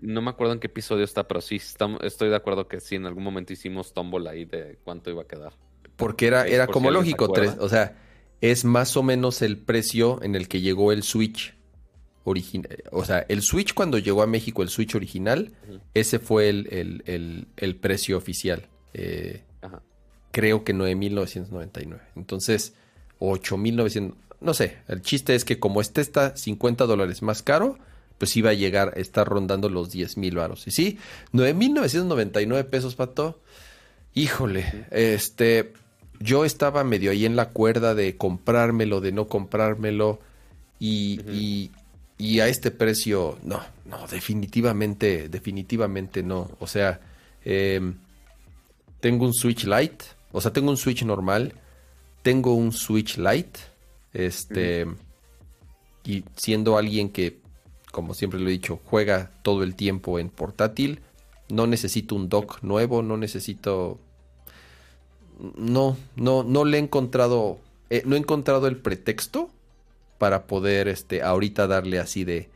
no me acuerdo en qué episodio está, pero sí estoy de acuerdo que sí, en algún momento hicimos tómbola ahí de cuánto iba a quedar. Porque era, era como lógico, tres, o sea, es más o menos el precio en el que llegó el Switch original. O sea, el Switch cuando llegó a México, el Switch original, ese fue el precio oficial. Eh, creo que 9.999. Entonces, 8.900. No sé, el chiste es que como este está 50 dólares más caro, pues iba a llegar, a estar rondando los 10.000 varos. Y sí, 9.999 pesos, pato. Híjole, este, yo estaba medio ahí en la cuerda de comprármelo, de no comprármelo. Y, y, a este precio, no, no, definitivamente, definitivamente no. O sea, eh, tengo un Switch Lite, o sea, tengo un Switch normal, tengo un Switch Lite, este, y siendo alguien que, como siempre lo he dicho, juega todo el tiempo en portátil, no necesito un dock nuevo, no necesito... no, no, no le he encontrado, eh, no he encontrado el pretexto para poder, este, ahorita darle así de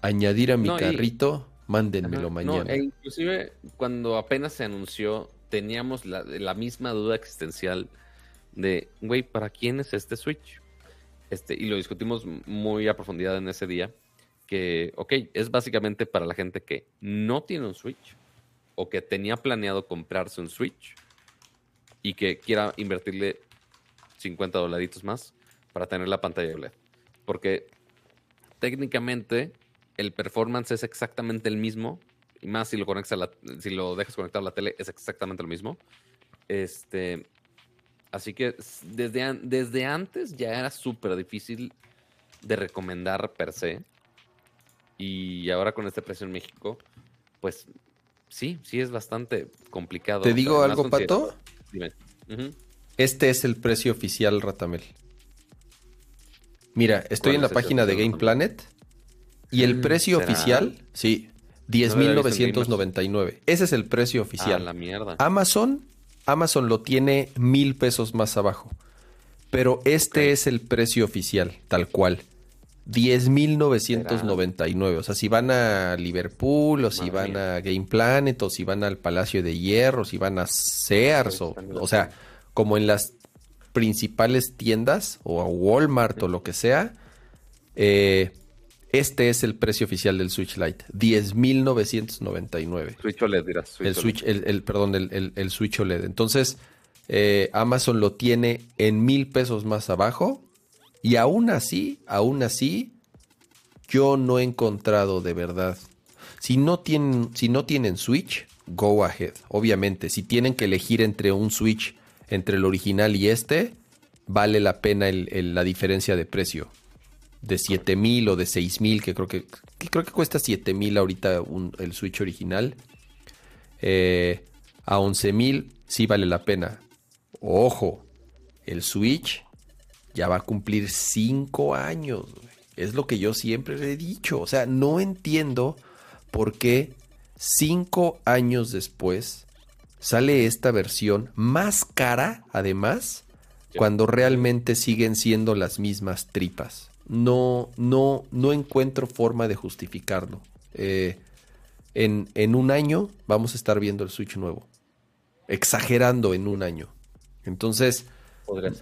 añadir a mi carrito, mándenmelo mañana. e inclusive cuando apenas se anunció, teníamos la, misma duda existencial de, güey, ¿para quién es este Switch? Este, y lo discutimos muy a profundidad en ese día, que, ok, es básicamente para la gente que no tiene un Switch o que tenía planeado comprarse un Switch y que quiera invertirle 50 dolaritos más para tener la pantalla OLED. Porque técnicamente el performance es exactamente el mismo, y más si lo conectas la, si lo dejas conectado a la tele, es exactamente lo mismo. Este, así que desde, desde antes ya era súper difícil de recomendar per se. Y ahora con este precio en México, pues sí, sí es bastante complicado. ¿Te digo algo, Pato? Dime. Este es el precio oficial, Ratamel. Mira, estoy en la página de Game Planet y el mm, precio oficial, sí, 10.999. Ese es el precio oficial. Ah, la mierda. Amazon, Amazon lo tiene mil pesos más abajo. Pero este es el precio oficial, tal cual. 10.999. O sea, si van a Liverpool, o si van a Game Planet, o si van al Palacio de Hierro, o si van a Sears, o, o sea, como en las principales tiendas, o a Walmart, o lo que sea, eh, este es el precio oficial del Switch Lite, 10.999. Switch OLED, dirás. el Switch, el, perdón, el, Switch OLED. Entonces, eh, Amazon lo tiene en mil pesos más abajo. Y aún así, aún así, yo no he encontrado de verdad. Si no tienen, si no tienen Switch, go ahead. Obviamente, si tienen que elegir entre un Switch, entre el original y este, vale la pena la diferencia de precio de 7000 o de 6000, que creo que, creo que cuesta 7000 ahorita el Switch original. Eh, a 11000 sí vale la pena. Ojo, el Switch ya va a cumplir 5 años. Es lo que yo siempre le he dicho. O sea, no entiendo por qué 5 años después sale esta versión más cara, además, cuando realmente siguen siendo las mismas tripas no, no, no encuentro forma de justificarlo. Eh, en, en, un año vamos a estar viendo el Switch nuevo. Exagerando en un año. Entonces,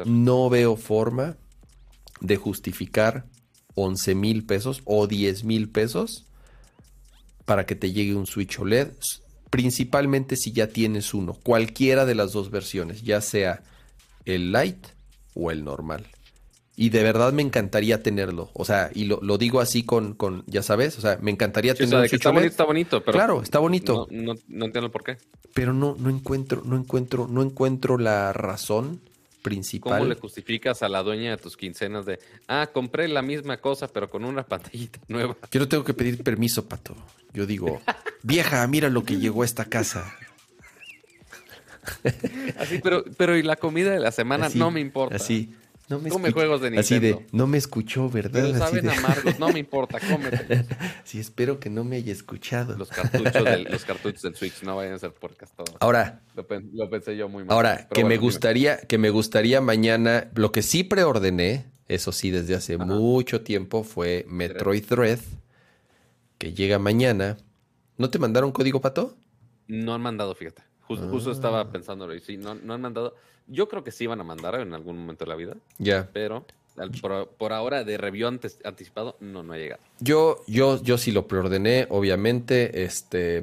no veo forma de justificar 11 mil pesos o 10 mil pesos para que te llegue un Switch OLED. Principalmente si ya tienes uno. Cualquiera de las dos versiones, ya sea el Lite o el normal. Y de verdad me encantaría tenerlo. O sea, y lo, lo digo así con, con, ya sabes, o sea, me encantaría tenerlo. está bonito, está bonito, pero. Claro, está bonito. No, no, entiendo por qué. Pero no, no encuentro, no encuentro, no encuentro la razón principal. ¿Cómo le justificas a la dueña de tus quincenas de, ah, compré la misma cosa, pero con una pantallita nueva? Yo no tengo que pedir permiso, Pato. Yo digo, vieja, mira lo que llegó a esta casa. Así, pero, pero y la comida de la semana no me importa. Así. No me Come juegos de Nintendo. Así de, no me escuchó, ¿verdad? Pero saben amargos, no me importa, cómete. Sí, espero que no me haya escuchado. Los cartuchos del, los cartuchos del Switch no vayan a ser puercas todos. Ahora. Lo, pensé yo muy mal. Ahora, que me gustaría, que me gustaría mañana, lo que sí preordené, eso sí, desde hace mucho tiempo, fue Metroid Dread, que llega mañana. ¿No te mandaron código pato? No han mandado, fíjate. Justo, estaba ah. pensándolo y sí, no, no han mandado. Yo creo que sí van a mandar en algún momento de la vida. Ya. Pero por, ahora de review anticipado no, no ha llegado. Yo, yo, yo sí lo preordené, obviamente. Este.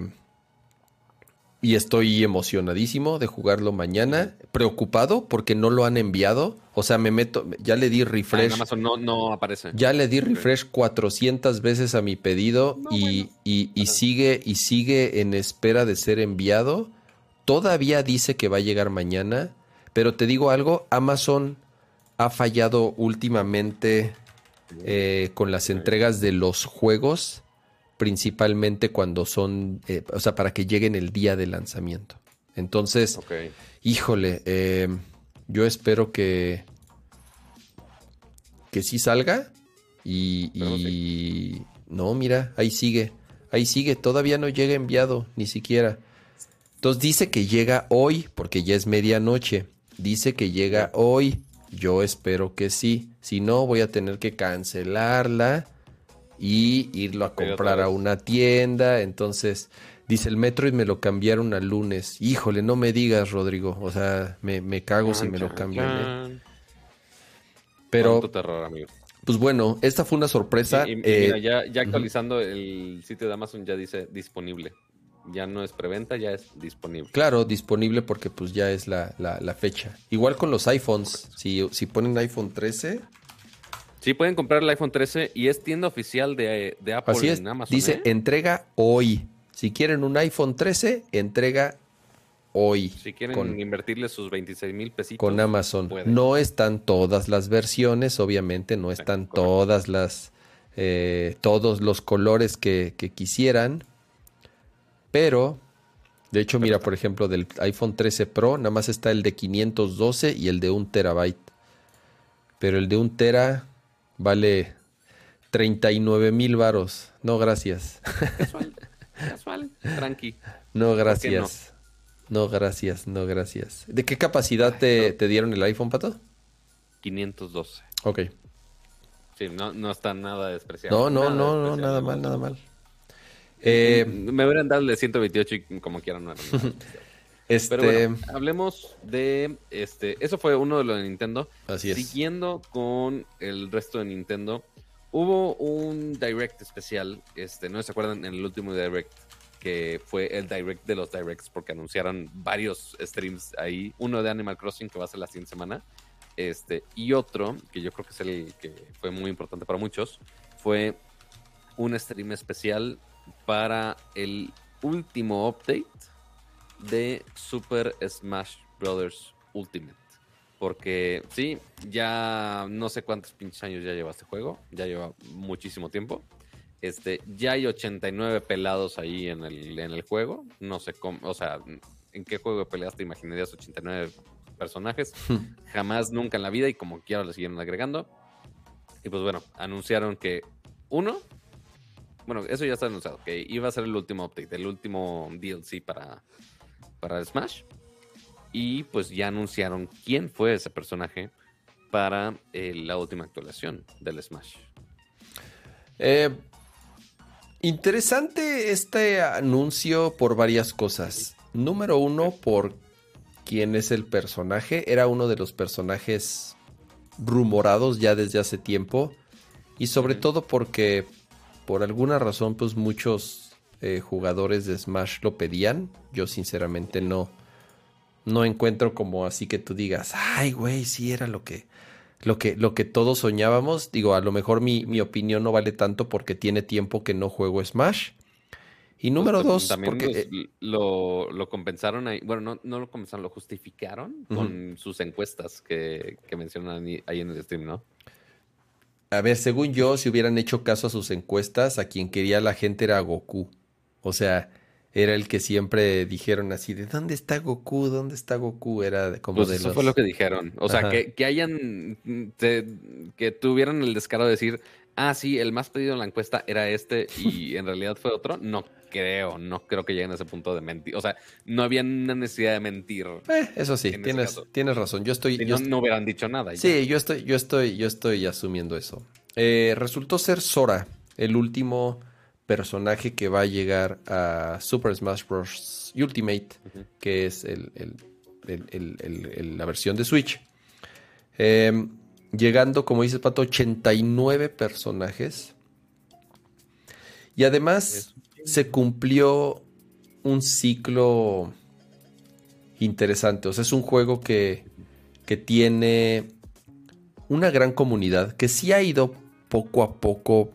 Y estoy emocionadísimo de jugarlo mañana. Preocupado porque no lo han enviado. O sea, me meto. Ya le di ah, refresh. no, no aparece. Ya le di refresh 400 veces a mi pedido y, y sigue, y sigue en espera de ser enviado. Todavía dice que va a llegar mañana pero te digo algo, Amazon ha fallado últimamente eh, con las entregas de los juegos, principalmente cuando son, eh, o sea, para que lleguen el día de lanzamiento. Entonces, híjole, eh, yo espero que, que sí salga y, y no, mira, ahí sigue, ahí sigue, todavía no llega enviado, ni siquiera. Entonces dice que llega hoy, porque ya es medianoche. Dice que llega hoy. Yo espero que sí. Si no, voy a tener que cancelarla y irlo a comprar a una tienda. Entonces, dice el metro y me lo cambiaron al lunes. Híjole, no me digas, Rodrigo. O sea, me, cago si me lo cambian. ¿eh? Pero, terror, amigo. pues bueno, esta fue una sorpresa. Eh, ya, ya actualizando el sitio de Amazon ya dice disponible. Ya no es preventa, ya es disponible. Claro, disponible porque pues ya es la, fecha. Igual con los iPhones. Si, si ponen iPhone 13, Sí, pueden comprar el iPhone 13 y es tienda oficial de, Apple en Amazon. Dice, ¿eh? entrega hoy. Si quieren un iPhone 13, entrega hoy. Si quieren invertirle sus 26 mil pesitos. Con Amazon. No están todas las versiones, obviamente, no están todas las... Eh, todos los colores que, quisieran. Pero, de hecho, mira, por ejemplo, del iPhone 13 Pro, nada más está el de 512 y el de 1 terabyte. Pero el de 1 tera vale 39 mil varos. No, gracias. Casual, casual, tranqui. No, gracias. No? gracias, no, gracias. ¿De qué capacidad te, dieron el iPhone, Pato? 512. Ok. Sí, no, no está nada despreciable. No, no, no, no, nada mal, nada mal. Eh, me hubieran dado el de 128 y como quieran no Este... Pero hablemos de este. Eso fue uno de los de Nintendo. Así es. Siguiendo con el resto de Nintendo, hubo un direct especial. Este, no se acuerdan en el último direct que fue el direct de los directs porque anunciaron varios streams ahí. Uno de Animal Crossing que va a ser la siguiente semana. Este, y otro, que yo creo que es el que fue muy importante para muchos, fue un stream especial para el último update de Super Smash Bros. Ultimate. Porque sí, ya no sé cuántos pinches años ya lleva este juego, ya lleva muchísimo tiempo. Este, ya hay 89 pelados ahí en el, en el juego. No sé cómo, o sea, ¿en qué juego de peleas te imaginarías 89 personajes? Jamás, nunca en la vida y como quiera le siguieron agregando. Y pues bueno, anunciaron que uno, bueno, eso ya está anunciado, que iba a ser el último update, el último DLC para, para Smash. Y pues ya anunciaron quién fue ese personaje para eh, la última actualización del Smash. Eh, interesante este anuncio por varias cosas. Número uno, por quién es el personaje. Era uno de los personajes rumorados ya desde hace tiempo. Y sobre todo porque por alguna razón, pues muchos eh, jugadores de Smash lo pedían. Yo sinceramente no, no encuentro como así que tú digas, ay, güey, sí era lo que, lo que, lo que todos soñábamos. Digo, a lo mejor mi, mi opinión no vale tanto porque tiene tiempo que no juego Smash. Y pues número dos, también porque, eh, lo, lo, compensaron ahí, bueno, no, no lo compensaron, lo justificaron con sus encuestas que, que mencionan ahí en el stream, ¿no? A ver, según yo, si hubieran hecho caso a sus encuestas, a quien quería la gente era Goku. O sea, era el que siempre dijeron así de ¿dónde está Goku? ¿Dónde está Goku? Era como pues de eso fue lo que dijeron. O sea, que, que, hayan que tuvieran el descaro de decir, ah, sí, el más pedido en la encuesta era este y en realidad fue otro. No creo, no creo que lleguen a ese punto de mentir. O sea, no había una necesidad de mentir. Eh, eso sí, tienes, tienes razón. Yo estoy. no, hubieran dicho nada. Sí, yo estoy, yo estoy, yo estoy asumiendo eso. Eh, resultó ser Sora, el último personaje que va a llegar a Super Smash Bros. Ultimate, que es la versión de Switch. Em, llegando, como dice Pato, 89 personajes. Y además se cumplió un ciclo interesante. O sea, es un juego que, que tiene una gran comunidad que sí ha ido poco a poco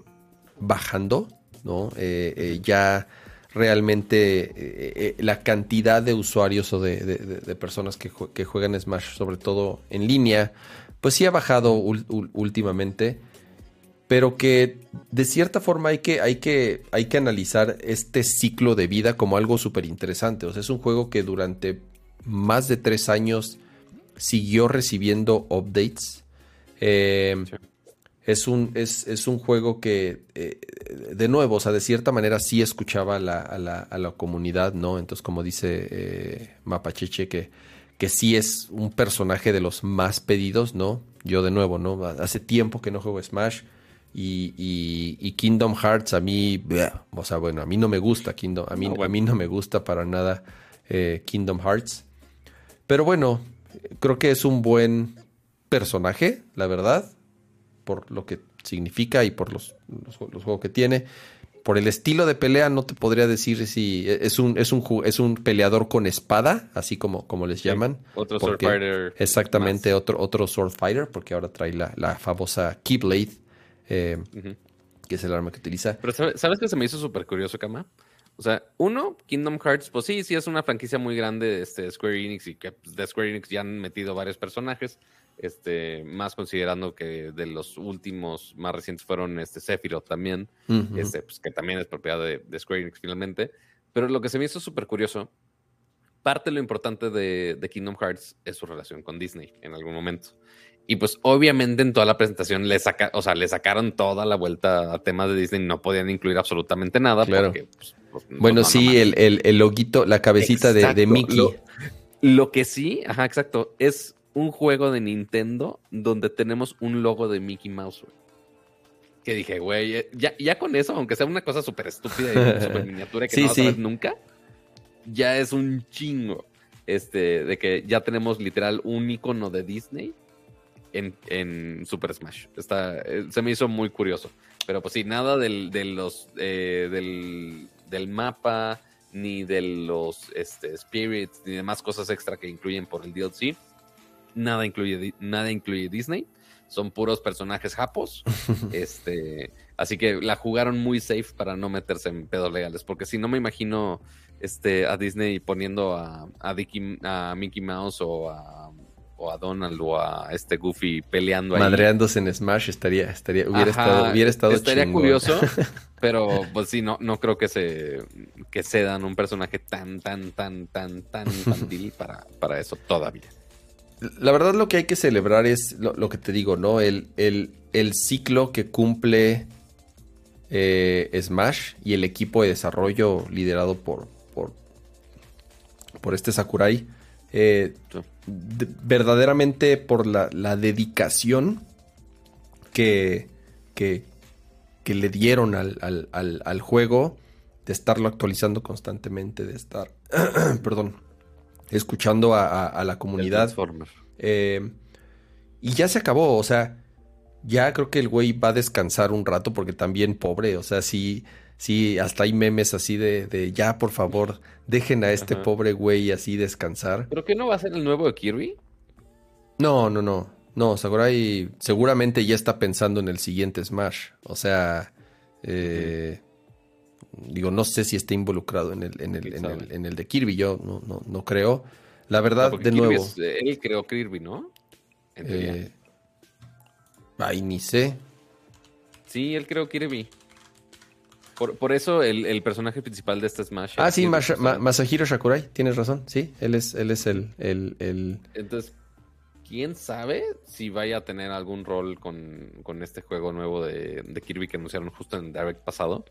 bajando. ¿no? Eh, eh, ya realmente eh, la cantidad de usuarios o de, personas que, juegan Smash, sobre todo en línea, pues sí ha bajado últimamente, pero que de cierta forma hay que, hay, que, hay que analizar este ciclo de vida como algo súper interesante. O sea, es un juego que durante más de tres años siguió recibiendo updates. es un, es, es un juego que, eh, de nuevo, o sea, de cierta manera sí escuchaba a la, a la, a la comunidad, ¿no? Entonces, como dice eh, Mapacheche, que, que sí es un personaje de los más pedidos, ¿no? Yo de nuevo, ¿no? Hace tiempo que no juego Smash. Y, y, Kingdom Hearts a mí, o sea, bueno, a mí no me gusta Kingdom, a mí, a mí no me gusta para nada eh, Kingdom Hearts. Pero bueno, creo que es un buen personaje, la verdad, por lo que significa y por los, los, juegos que tiene. Por el estilo de pelea no te podría decir si es un, es un, es un peleador con espada, así como, como les llaman. otro Sword Fighter. Exactamente, otro, otro Sword Fighter, porque ahora trae la, la famosa Keyblade, eh, que es el arma que utiliza. Pero ¿sabes qué se me hizo súper curioso, Kama? O sea, uno, Kingdom Hearts, pues sí, sí es una franquicia muy grande de este, Square Enix y que pues, de Square Enix ya han metido varios personajes, este, más considerando que de los últimos más recientes fueron este Sephiroth también, este, pues, que también es propiedad de, Square Enix finalmente. Pero lo que se me hizo súper curioso, parte de lo importante de, de, Kingdom Hearts es su relación con Disney en algún momento. Y pues obviamente en toda la presentación le, saca, o sea, le sacaron toda la vuelta a temas de Disney, no podían incluir absolutamente nada claro. porque pues, pues, bueno, sí, el, el, el, loguito, la cabecita de, de, Mickey. Lo, que sí, ajá, exacto, es un juego de Nintendo donde tenemos un logo de Mickey Mouse, Que dije, güey, eh, ya, ya con eso, aunque sea una cosa súper estúpida y súper miniatura que no vas a ver nunca, ya es un chingo. Este, de que ya tenemos literal un icono de Disney en, en Super Smash. Está, eh, se me hizo muy curioso. Pero pues sí, nada del, de los, eh, del del mapa, ni de los este, spirits, ni demás cosas extra que incluyen por el DLC. Nada incluye, nada incluye Disney. Son puros personajes japos. este, así que la jugaron muy safe para no meterse en pedos legales. Porque si no me imagino este, a Disney poniendo a, a, a Mickey Mouse o a o a Donald o a este Goofy peleando ahí. Madreándose en Smash estaría, estaría, hubiera estado, hubiera estado Estaría curioso, pero pues sí, no, no creo que se, que dan un personaje tan, tan, tan, tan, tan infantil para, para eso todavía. La verdad lo que hay que celebrar es lo, que te digo, ¿no? El, el, el ciclo que cumple eh, Smash y el equipo de desarrollo liderado por, por, por este Sakurai. Eh, verdaderamente por la, dedicación que, que, le dieron al, juego, de estarlo actualizando constantemente, de estar, perdón, escuchando a, la comunidad. Eh, y ya se acabó, o sea, ya creo que el güey va a descansar un rato porque también pobre, o sea, sí, sí, hasta hay memes así de, de ya, por favor, dejen a este pobre güey así descansar. ¿Pero qué no va a ser el nuevo de Kirby? No, no, no. No, Sakurai seguramente ya está pensando en el siguiente Smash. O sea, eh, digo, no sé si está involucrado en el, en el, en el, de Kirby. Yo no, no, no creo. La verdad, de nuevo. Eh, él creó Kirby, ¿no? Eh, ay, ni sé. Sí, él creó Kirby. Por, eso el, personaje principal de este Smash. Ah, sí, Masahiro Sakurai, tienes razón. Sí, él es, él es el, el, el... Entonces, quién sabe si vaya a tener algún rol con, este juego nuevo de, Kirby que anunciaron justo en Direct pasado.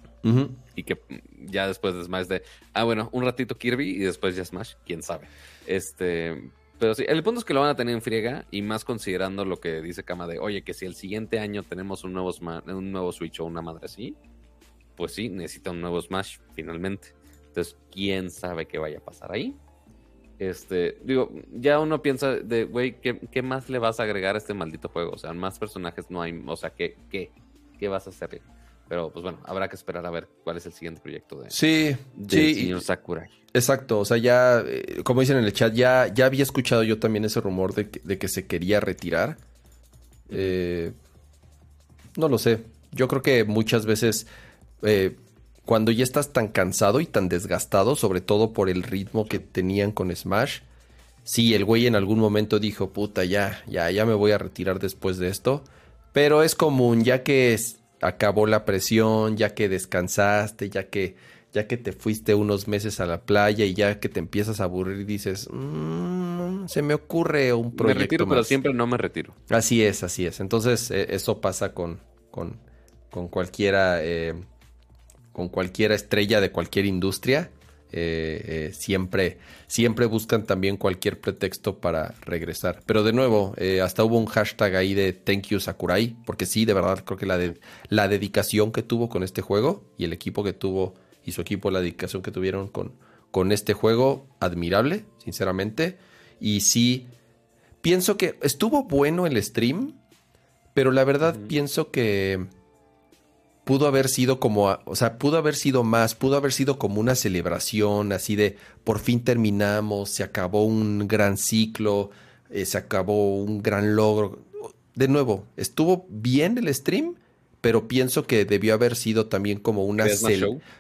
Y que ya después de Smash de, ah, bueno, un ratito Kirby y después ya Smash, quién sabe. Este, pero sí, el punto es que lo van a tener en friega y más considerando lo que dice Kama de, oye, que si el siguiente año tenemos un nuevo, un nuevo Switch o una madre así, pues sí, necesita un nuevo Smash finalmente. Entonces, quién sabe qué vaya a pasar ahí. Este, digo, ya uno piensa de, güey, ¿qué, más le vas a agregar a este maldito juego? O sea, más personajes no hay, o sea, ¿qué, qué, qué vas a hacer? Pero pues bueno, habrá que esperar a ver cuál es el siguiente proyecto de, sí, sí, señor Sakurai. Exacto, o sea, ya, eh, como dicen en el chat, ya, ya había escuchado yo también ese rumor de que, se quería retirar. Eh, no lo sé, yo creo que muchas veces eh, cuando ya estás tan cansado y tan desgastado, sobre todo por el ritmo que tenían con Smash, sí, el güey en algún momento dijo, puta, ya, ya, ya me voy a retirar después de esto. Pero es común, ya que acabó la presión, ya que descansaste, ya que ya que te fuiste unos meses a la playa y ya que te empiezas a aburrir y dices, mm, se me ocurre un proyecto. Me retiro, pero siempre no me retiro. Así es, así es. Entonces, eh, eso pasa con, con, con cualquiera, eh, con cualquiera estrella de cualquier industria. Eh, siempre, siempre buscan también cualquier pretexto para regresar. Pero de nuevo, hasta hubo un hashtag ahí de Thank you Sakurai, porque sí, de verdad creo que la, de, la dedicación que tuvo con este juego y el equipo que tuvo y su equipo, la dedicación que tuvieron con, con este juego, admirable, sinceramente. Y sí, pienso que estuvo bueno el stream, pero la verdad pienso que pudo haber sido como, o sea, pudo haber sido más, pudo haber sido como una celebración, así de por fin terminamos, se acabó un gran ciclo, eh, se acabó un gran logro. De nuevo, estuvo bien el stream, pero pienso que debió haber sido también como una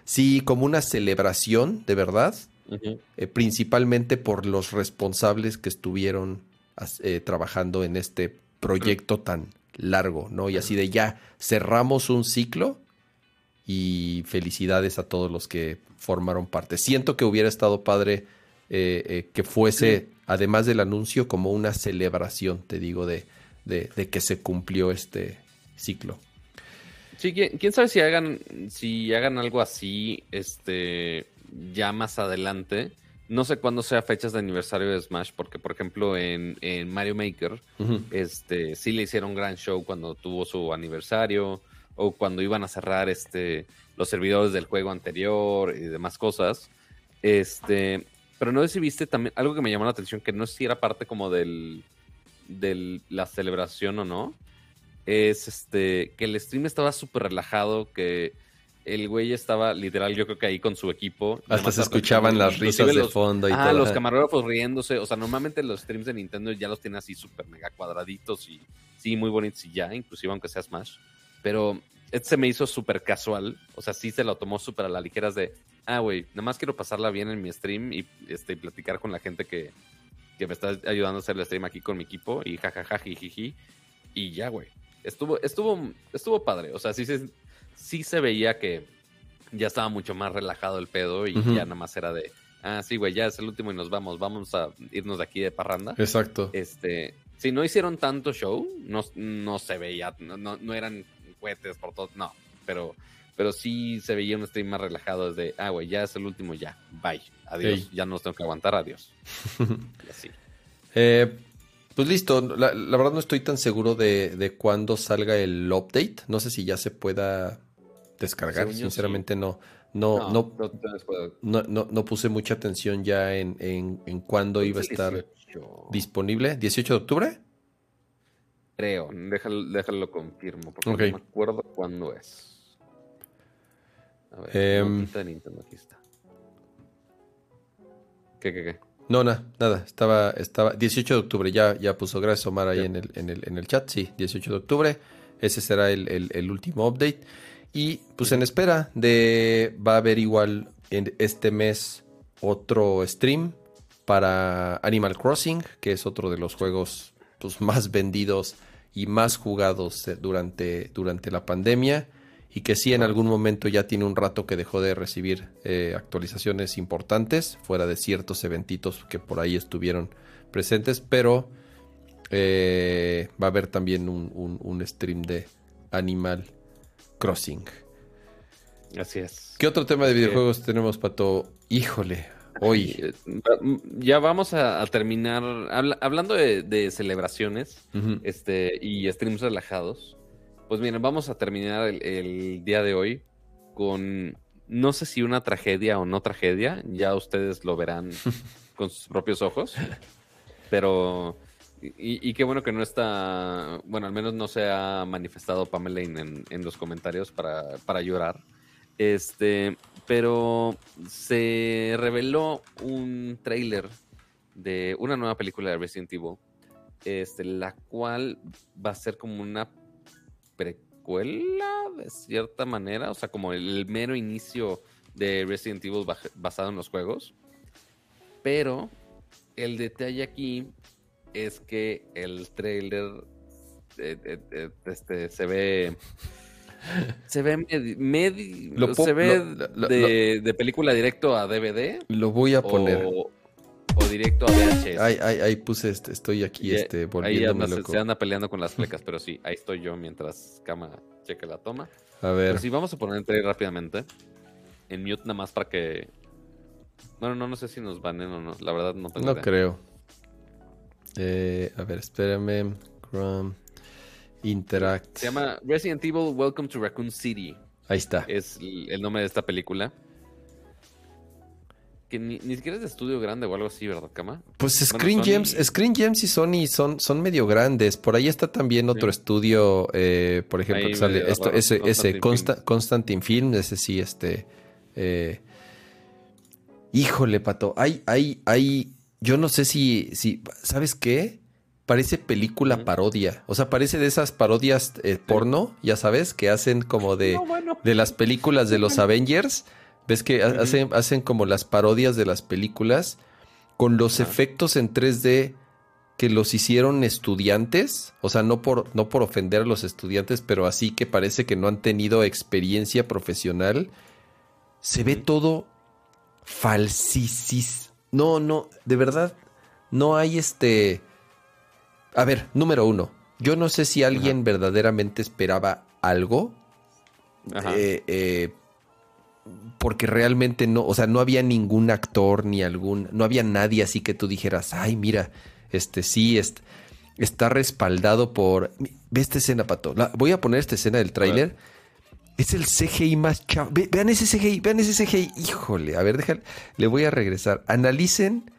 sí, como una celebración, de verdad, eh, principalmente por los responsables que estuvieron eh, trabajando en este proyecto tan largo, ¿no? Y así de ya cerramos un ciclo y felicidades a todos los que formaron parte. Siento que hubiera estado padre eh, que fuese, además del anuncio, como una celebración, te digo, de, de, de que se cumplió este ciclo. Sí, quién sabe si hagan, si hagan algo así, este, ya más adelante. No sé cuándo sea fechas de aniversario de Smash, porque por ejemplo en, Mario Maker, este, sí le hicieron un gran show cuando tuvo su aniversario, o cuando iban a cerrar este, los servidores del juego anterior y demás cosas. Este, pero no sé si viste también algo que me llamó la atención, que no sé si era parte como del, de la celebración o no. Es este que el stream estaba súper relajado, que el güey estaba literal, yo creo que ahí con su equipo. Hasta se escuchaban las risas de fondo y ah, los camarógrafos riéndose. O sea, normalmente los streams de Nintendo ya los tiene así súper mega cuadraditos y sí, muy bonitos y ya, inclusive aunque sea Smash. Pero este se me hizo súper casual. O sea, sí se lo tomó súper a la ligera de, ah, güey, nada más quiero pasarla bien en mi stream y este, platicar con la gente que, que me está ayudando a hacer el stream aquí con mi equipo y jajaja, jiji. Y ya, güey. Estuvo, estuvo, estuvo padre. O sea, sí se, sí se veía que ya estaba mucho más relajado el pedo y ya nada más era de, ah, sí, güey, ya es el último y nos vamos, vamos a irnos de aquí de parranda. Exacto. Este, si no hicieron tanto show, no, no se veía, no, no, eran cohetes por todo, no, pero, pero sí se veía un stream más relajado desde, ah, güey, ya es el último, ya, bye, adiós, ya no tengo que aguantar, adiós. y así. Eh, pues listo, la, verdad no estoy tan seguro de, de cuándo salga el update. No sé si ya se pueda descargar. Sinceramente no, no, no, no, no, puse mucha atención ya en, en, en cuándo iba a estar disponible. ¿18 de octubre? Creo, déjalo, déjalo confirmo, porque no me acuerdo cuándo es. A ver, eh, Nintendo, aquí está. ¿Qué, qué, qué? No, nada, nada. Estaba, estaba 18 de octubre. Ya, ya puso gracias Omar ahí en el, en, el, en el chat. Sí, 18 de octubre. Ese será el, el último update. Y pues en espera de va a haber igual en este mes otro stream para Animal Crossing, que es otro de los juegos pues, más vendidos y más jugados eh, durante, durante la pandemia. Y que sí en algún momento ya tiene un rato que dejó de recibir eh, actualizaciones importantes fuera de ciertos eventitos que por ahí estuvieron presentes, pero eh, va a haber también un, un stream de Animal Crossing. Así es. ¿Qué otro tema de videojuegos tenemos, Pato? Híjole, hoy. Ya vamos a, terminar. hablando de, celebraciones este, y streams relajados. Pues miren, vamos a terminar el, día de hoy con. No sé si una tragedia o no tragedia. Ya ustedes lo verán con sus propios ojos. Pero y, qué bueno que no está, bueno, al menos no se ha manifestado Pamela en, en los comentarios para, para, llorar. Este, pero se reveló un trailer de una nueva película de Resident Evil, este, la cual va a ser como una precuela de cierta manera, o sea, como el mero inicio de Resident Evil basado en los juegos. Pero el detalle aquí es que el trailer eh, eh, eh, este, se ve se ve se ve de, película directo a DVD. Lo voy a poner. o directo a VHS. Ahí, ahí, ahí puse, este, estoy aquí este, ahí volviéndome anda- se, loco. se anda peleando con las flecas, pero sí, ahí estoy yo mientras Cama cheque la toma. A Pero ver, sí, vamos a poner el trailer rápidamente. En mute nada más para que... Bueno, no, no sé si nos banen o no. La verdad no tengo no idea. creo. Eh, a ver, espérame. Chrome. Interact. Se llama Resident Evil Welcome to Raccoon City. Ahí está. Es el nombre de esta película. Que ni, ni siquiera es de estudio grande o algo así, ¿verdad, Cama? Pues Bueno, Screen Sony- Gems, Screen Gems y Sony son, son medio grandes. Por ahí está también otro estudio, eh, por ejemplo, Ahí que sale esto, raro, ese, ese Constantine Consta- Films. Film, ese sí, este. eh, híjole, pato. Hay, hay, hay. Yo no sé si, si. ¿Sabes qué? Parece película parodia. O sea, parece de esas parodias eh, porno, ya sabes, que hacen como de No, bueno. de las películas de los Avengers. ¿Ves que hacen, hacen como las parodias de las películas con los efectos en 3D que los hicieron estudiantes? O sea, no por, no por ofender a los estudiantes, pero así que parece que no han tenido experiencia profesional. Se ve todo falsicis. No, no, de verdad, no hay este... A ver, número uno. Yo no sé si alguien verdaderamente esperaba algo Ajá. eh, eh, porque realmente no, o sea, no había ningún actor ni algún, no había nadie así que tú dijeras, ay, mira, este sí, est- está respaldado por... Ve esta escena, Pato. La- voy a poner esta escena del tráiler. Es el CGI más chavo. Ve- vean ese CGI, vean ese CGI. Híjole, a ver, déjale, le voy a regresar. Analicen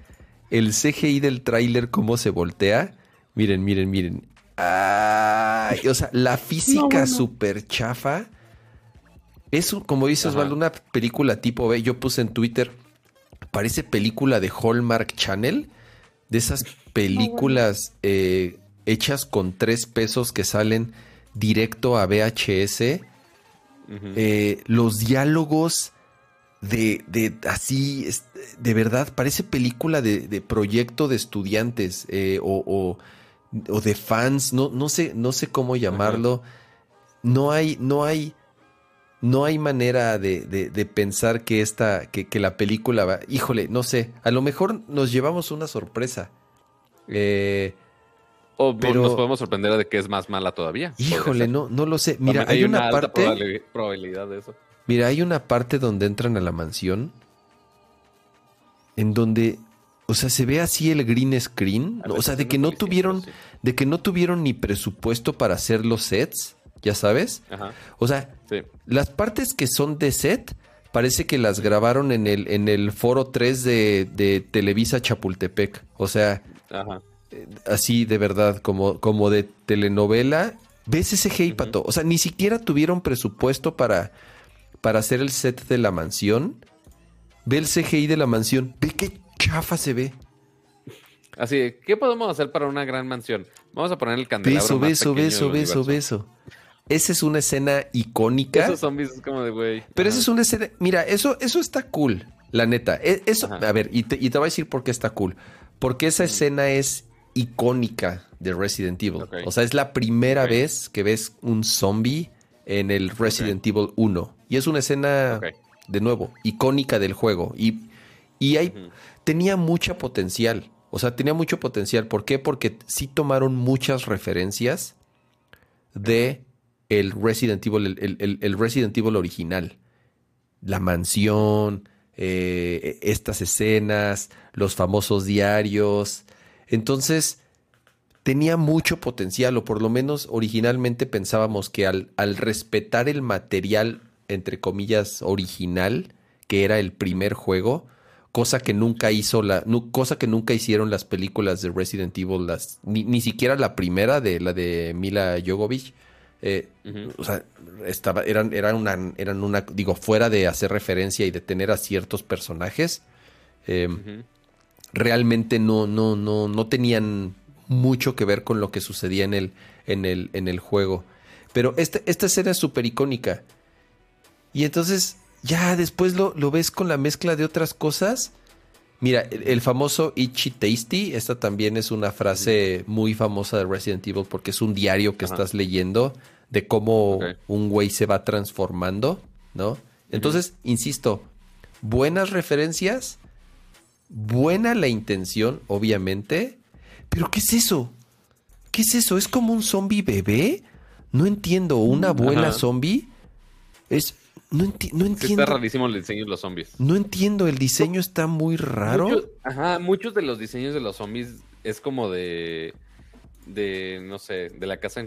el CGI del tráiler, cómo se voltea. Miren, miren, miren. Ay, o sea, la física súper chafa. Es, un- como dice. Osvaldo, una película tipo B. Yo puse en Twitter, parece película de Hallmark Channel, de esas películas eh, hechas con tres pesos que salen directo a VHS. Eh, los diálogos de, de así, de verdad, parece película de, de proyecto de estudiantes eh, o, o- o de fans, no, no sé, no sé cómo llamarlo. No hay, no hay, no hay manera de, de- de pensar que esta, que, que la película va. Híjole, no sé. A lo mejor nos llevamos una sorpresa. Eh, o pero- nos podemos sorprender de que es más mala todavía. Híjole, no, no lo sé. Mira, hay una, parte. probabili- probabilidad de eso. Mira, hay una parte donde entran a la mansión en donde, o sea, se ve así el green screen, A o veces sea, de que no tuvieron, sí. de que no tuvieron ni presupuesto para hacer los sets, ya sabes. Ajá, O sea, sí. las partes que son de set parece que las grabaron en el en el foro 3 de, de Televisa Chapultepec, o sea, Ajá. Así de verdad, como, como de telenovela. ¿Ves ese CGI, Pato? O sea, ni siquiera tuvieron presupuesto para, para hacer el set de la mansión. Ve el CGI de la mansión. Ve qué chafa se ve. Así, ¿qué podemos hacer para una gran mansión? Vamos a poner el candelabro Beso, más beso, beso, beso, beso. Esa es una escena icónica. Esos zombies es como de güey. Pero esa es una escena. Mira, eso, eso está cool, la neta. E- Eso, Ajá. a ver, y te, y te voy a decir por qué está cool. Porque esa escena es icónica de Resident Evil. O sea, es la primera vez que ves un zombie en el Resident Evil 1. Y es una escena, de nuevo, icónica del juego. Y, y hay, tenía mucha potencial. O sea, tenía mucho potencial. ¿Por qué? Porque sí tomaron muchas referencias de el Resident Evil, el, el- el- el Resident Evil original. La mansión, eh, estas escenas, los famosos diarios. Entonces, tenía mucho potencial, o por lo menos originalmente pensábamos que al, al respetar el material, entre comillas, original, que era el primer juego, cosa que nunca hizo la, cosa que nunca hicieron las películas de Resident Evil, las, ni, ni siquiera la primera de la de Mila Jovovich. eh, o sea, estaba, eran, eran una, eran una, digo, fuera de hacer referencia y de tener a ciertos personajes, eh, Ujú. Realmente no, no, no, no tenían mucho que ver con lo que sucedía en el, en el, en el juego. Pero este, esta escena es súper icónica. Y entonces, ya después lo, lo ves con la mezcla de otras cosas. Mira, el, el famoso Itchy Tasty, esta también es una frase muy famosa de Resident Evil porque es un diario que Ajá. estás leyendo de cómo un güey se va transformando, ¿no? Entonces, insisto, buenas referencias, buena la intención, obviamente. Pero ¿qué es eso? ¿Qué es eso? ¿Es como un zombie bebé? No entiendo. ¿Una abuela zombie? Es. No, no entiendo. Está rarísimo el diseño de los zombies. No entiendo, el diseño está muy raro. ajá, muchos de los diseños de los zombies es como de de, no sé, de la casa,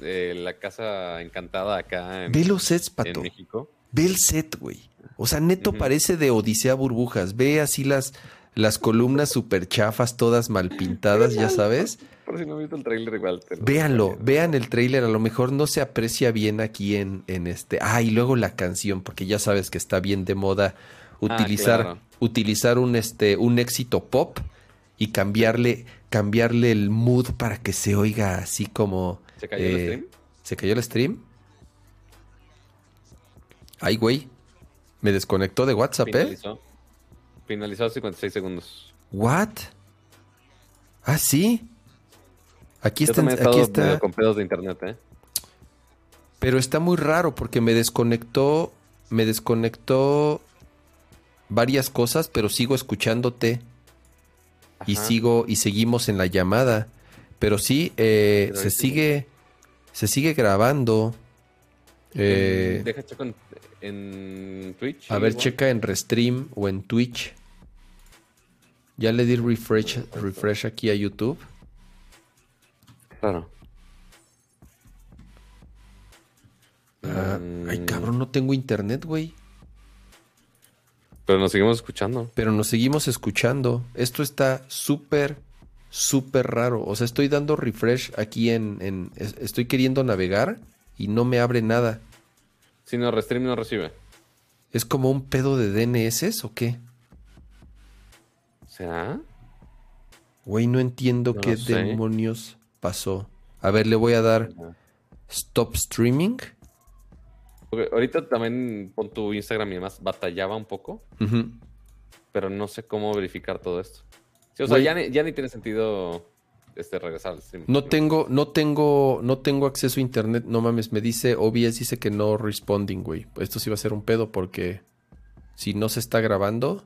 eh, la casa encantada acá en, Ve los sets, Pato. México. Ve el set, güey. O sea, neto parece de Odisea Burbujas. Ve así las, las columnas super chafas, todas mal pintadas, ya sabes. Por si no visto el trailer igual. Véanlo, vean el trailer. A lo mejor no se aprecia bien aquí en, en este. Ah, y luego la canción, porque ya sabes que está bien de moda ah, utilizar, utilizar un, este, un éxito pop y cambiarle, cambiarle el mood para que se oiga así como. ¿Se cayó el eh, stream? ¿Se cayó el stream? Ay, güey. Me desconectó de WhatsApp, ¿eh? Finalizó 56 segundos. ¿What? Ah, sí. Aquí está. Aquí está. Con pedos de internet, ¿eh? Pero está muy raro porque me desconectó. Me desconectó varias cosas, pero sigo escuchándote y sigo y seguimos en la llamada. Pero sí, eh, se sigue se sigue grabando. Eh, deja checo en, Twitch. A ver, checa en Restream o en Twitch. Ya le di refresh, refresh aquí a YouTube. Claro. Ah, ay, mm. cabrón, no tengo internet, güey. Pero nos seguimos escuchando. Pero nos seguimos escuchando. Esto está súper, súper raro. O sea, estoy dando refresh aquí en, Estoy queriendo navegar y no me abre nada. Si no, Restream no recibe. ¿Es como un pedo de DNS o qué? ¿Será? Güey, no entiendo qué demonios pasó. A ver, le voy a dar stop streaming ahorita también con tu Instagram y demás batallaba un poco, pero no sé cómo verificar todo esto. o sea, ya ni, tiene sentido este regresar al stream. No tengo, no tengo, no tengo acceso a internet, no mames, me dice, OBS dice que no responding, güey. Esto sí va a ser un pedo porque si no se está grabando,